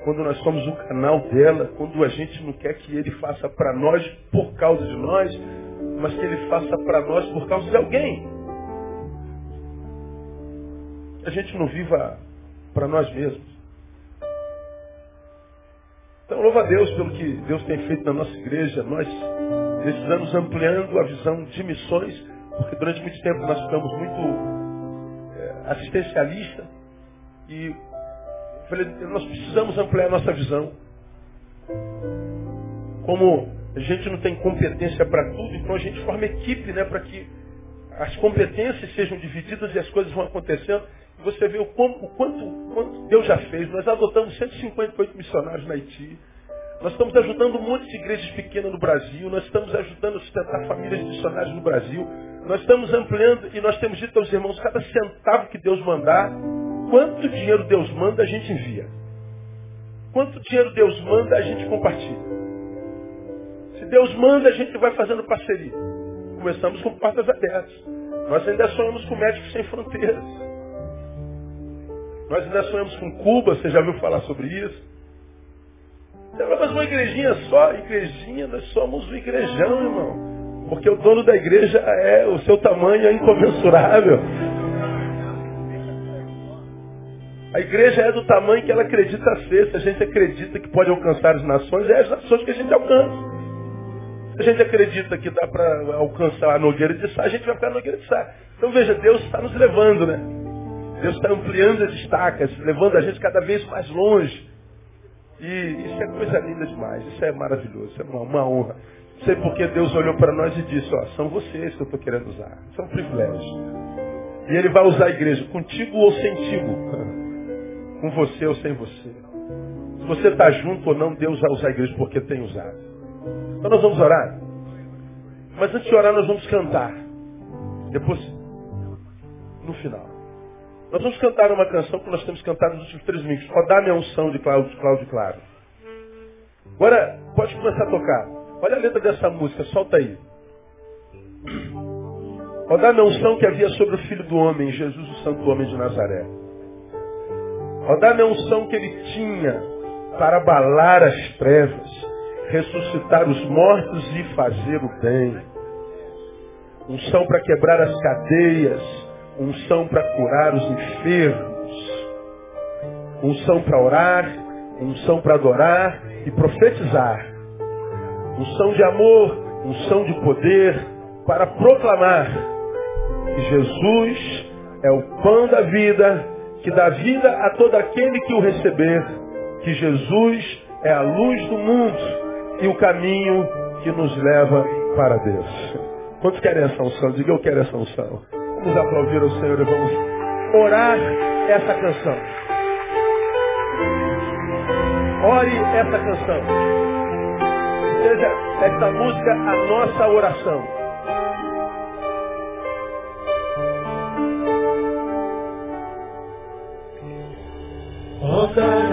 quando nós somos o canal dela, quando a gente não quer que ele faça para nós por causa de nós, mas que ele faça para nós por causa de alguém. A gente não viva para nós mesmos. Então louva a Deus pelo que Deus tem feito na nossa igreja. Nós, anos, ampliando a visão de missões, porque durante muito tempo nós ficamos muito é, assistencialista e Falei, nós precisamos ampliar nossa visão. Como a gente não tem competência para tudo, então a gente forma equipe, né, para que as competências sejam divididas e as coisas vão acontecendo. E você vê o, o quanto, quanto Deus já fez. Nós adotamos 158 missionários na Haiti. Nós estamos ajudando um monte de igrejas pequenas no Brasil, nós estamos ajudando a sustentar famílias missionárias no Brasil, nós estamos ampliando e nós temos dito aos irmãos, cada centavo que Deus mandar, quanto dinheiro Deus manda, a gente envia. Quanto dinheiro Deus manda, a gente compartilha. Se Deus manda, a gente vai fazendo parceria. Começamos com portas abertas. Nós ainda sonhamos com médicos sem fronteiras. Nós ainda sonhamos com Cuba, você já ouviu falar sobre isso? Mas uma igrejinha só, igrejinha, nós somos um igrejão, irmão. Porque o dono da igreja é, o seu tamanho é incomensurável. A igreja é do tamanho que ela acredita ser. Se a gente acredita que pode alcançar as nações, é as nações que a gente alcança. Se a gente acredita que dá para alcançar a Nogueira de Sá, a gente vai ficar a Nogueira de Sá. Então veja, Deus está nos levando, né? Deus está ampliando as estacas, levando a gente cada vez mais longe. E isso é coisa linda demais, isso é maravilhoso, isso é uma, uma honra. Sei porque Deus olhou para nós e disse, ó, são vocês que eu estou querendo usar. Isso é um privilégio. E Ele vai usar a igreja, contigo ou sentigo. Com você ou sem você. Se você está junto ou não, Deus vai usar a igreja porque tem usado. Então nós vamos orar. Mas antes de orar, nós vamos cantar. Depois, no final. Nós vamos cantar uma canção que nós temos cantado nos últimos três minutos. Rodar minha unção de Cláudio, Cláudio Claro. Agora, pode começar a tocar. Olha a letra dessa música, solta aí. Rodar minha unção que havia sobre o Filho do Homem, Jesus, o Santo Homem de Nazaré. Rodar minha unção que ele tinha para abalar as trevas, ressuscitar os mortos e fazer o bem. Unção para quebrar as cadeias, unção para curar os enfermos, unção para orar, unção para adorar e profetizar, unção de amor, unção de poder para proclamar que Jesus é o pão da vida, que dá vida a todo aquele que o receber, que Jesus é a luz do mundo e o caminho que nos leva para Deus. Quantos querem essa unção? Diga eu quero essa unção. Vamos aplaudir o Senhor e vamos orar essa canção. Ore essa canção. Seja esta música a nossa oração. the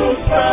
Jesus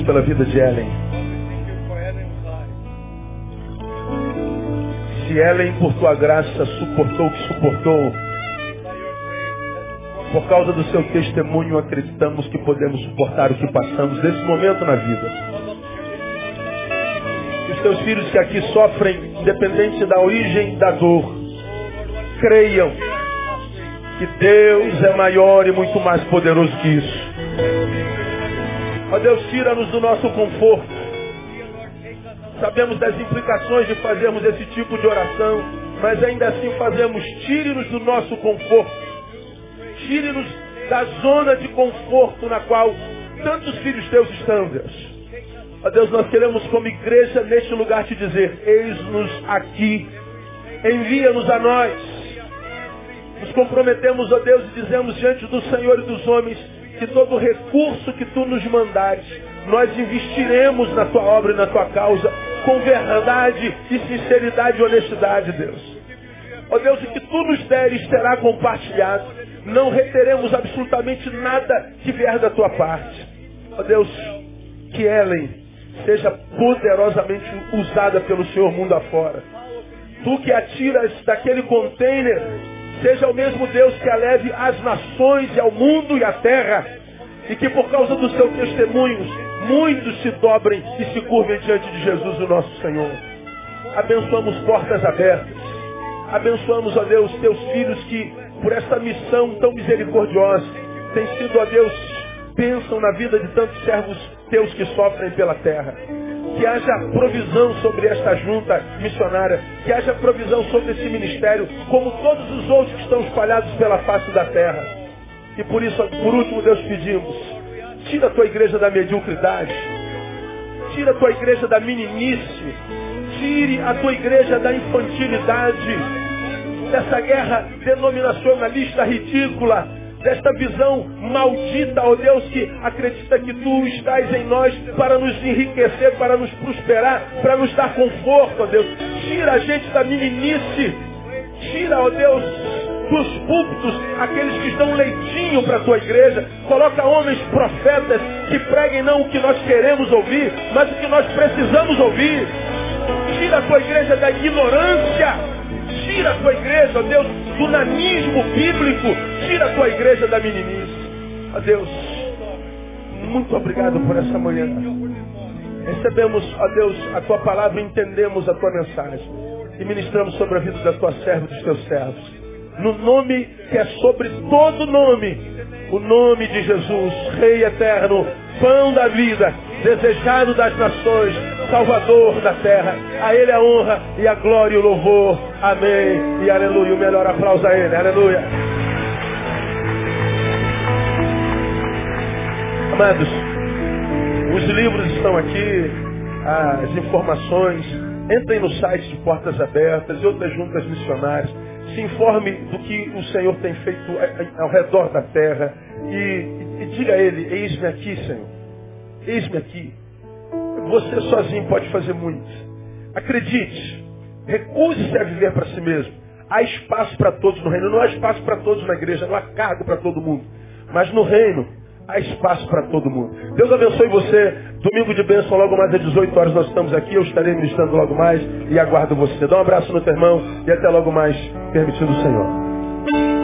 Deus, pela vida de Ellen. Se Ellen, por tua graça, suportou o que suportou, por causa do seu testemunho, acreditamos que podemos suportar o que passamos nesse momento na vida. Os teus filhos que aqui sofrem, independente da origem da dor, creiam que Deus é maior e muito mais poderoso que isso. Deus, tira-nos do nosso conforto. Sabemos das implicações de fazermos esse tipo de oração, mas ainda assim fazemos. Tire-nos do nosso conforto. Tire-nos da zona de conforto na qual tantos filhos teus estão, Deus. Ó Deus, nós queremos como igreja neste lugar te dizer, eis-nos aqui, envia-nos a nós. Nos comprometemos, ó Deus, e dizemos diante do Senhor e dos homens que todo recurso que tu nos mandares, nós investiremos na tua obra e na tua causa com verdade e sinceridade e honestidade, Deus. Ó Deus, o que tu nos deres será compartilhado. Não reteremos absolutamente nada que vier da tua parte. Ó Deus, que Ellen seja poderosamente usada pelo Senhor mundo afora. Tu que atiras daquele container, seja o mesmo Deus que a leve às nações e ao mundo e à terra. E que por causa dos seus testemunhos, muitos se dobrem e se curvem diante de Jesus, o nosso Senhor. Abençoamos portas abertas. Abençoamos, ó Deus, teus filhos que, por esta missão tão misericordiosa, têm sido, ó Deus, pensam na vida de tantos servos teus que sofrem pela terra. Que haja provisão sobre esta junta missionária, que haja provisão sobre esse ministério, como todos os outros que estão espalhados pela face da terra. E por isso, por último, Deus pedimos, tira a tua igreja da mediocridade, tira a tua igreja da meninice, tire a tua igreja da infantilidade, dessa guerra denominacionalista ridícula, desta visão maldita, ó Deus, que acredita que tu estás em nós para nos enriquecer, para nos prosperar, para nos dar conforto, ó Deus. Tira a gente da meninice, tira, ó Deus, dos púlpitos aqueles que dão leitinho para a tua igreja, coloca homens profetas que preguem não o que nós queremos ouvir, mas o que nós precisamos ouvir. Tira a tua igreja da ignorância, Tira a tua igreja, ó Deus, do nanismo bíblico. Tira a tua igreja da meninice. Ó Deus, muito obrigado por essa manhã. Recebemos, ó Deus, a tua palavra entendemos a tua mensagem. E ministramos sobre a vida da tua serva e dos teus servos. No nome que é sobre todo nome, o nome de Jesus, Rei eterno, pão da vida, desejado das nações, Salvador da terra. A Ele a honra e a glória e o louvor. Amém. E aleluia. O melhor aplauso a Ele. Aleluia. Amados, os livros estão aqui, as informações. Entrem no site de Portas Abertas e outras juntas missionárias. Se informe do que o Senhor tem feito ao redor da terra. E, e, e diga a Ele, eis-me aqui, Senhor. Eis-me aqui. Você sozinho pode fazer muito. Acredite. Recuse-se a viver para si mesmo. Há espaço para todos no reino. Não há espaço para todos na igreja. Não há cargo para todo mundo. Mas no reino há espaço para todo mundo. Deus abençoe você. Domingo de bênção, logo mais às 18 horas nós estamos aqui. Eu estarei ministrando logo mais e aguardo você. Dá um abraço no teu irmão e até logo mais, permitindo o Senhor.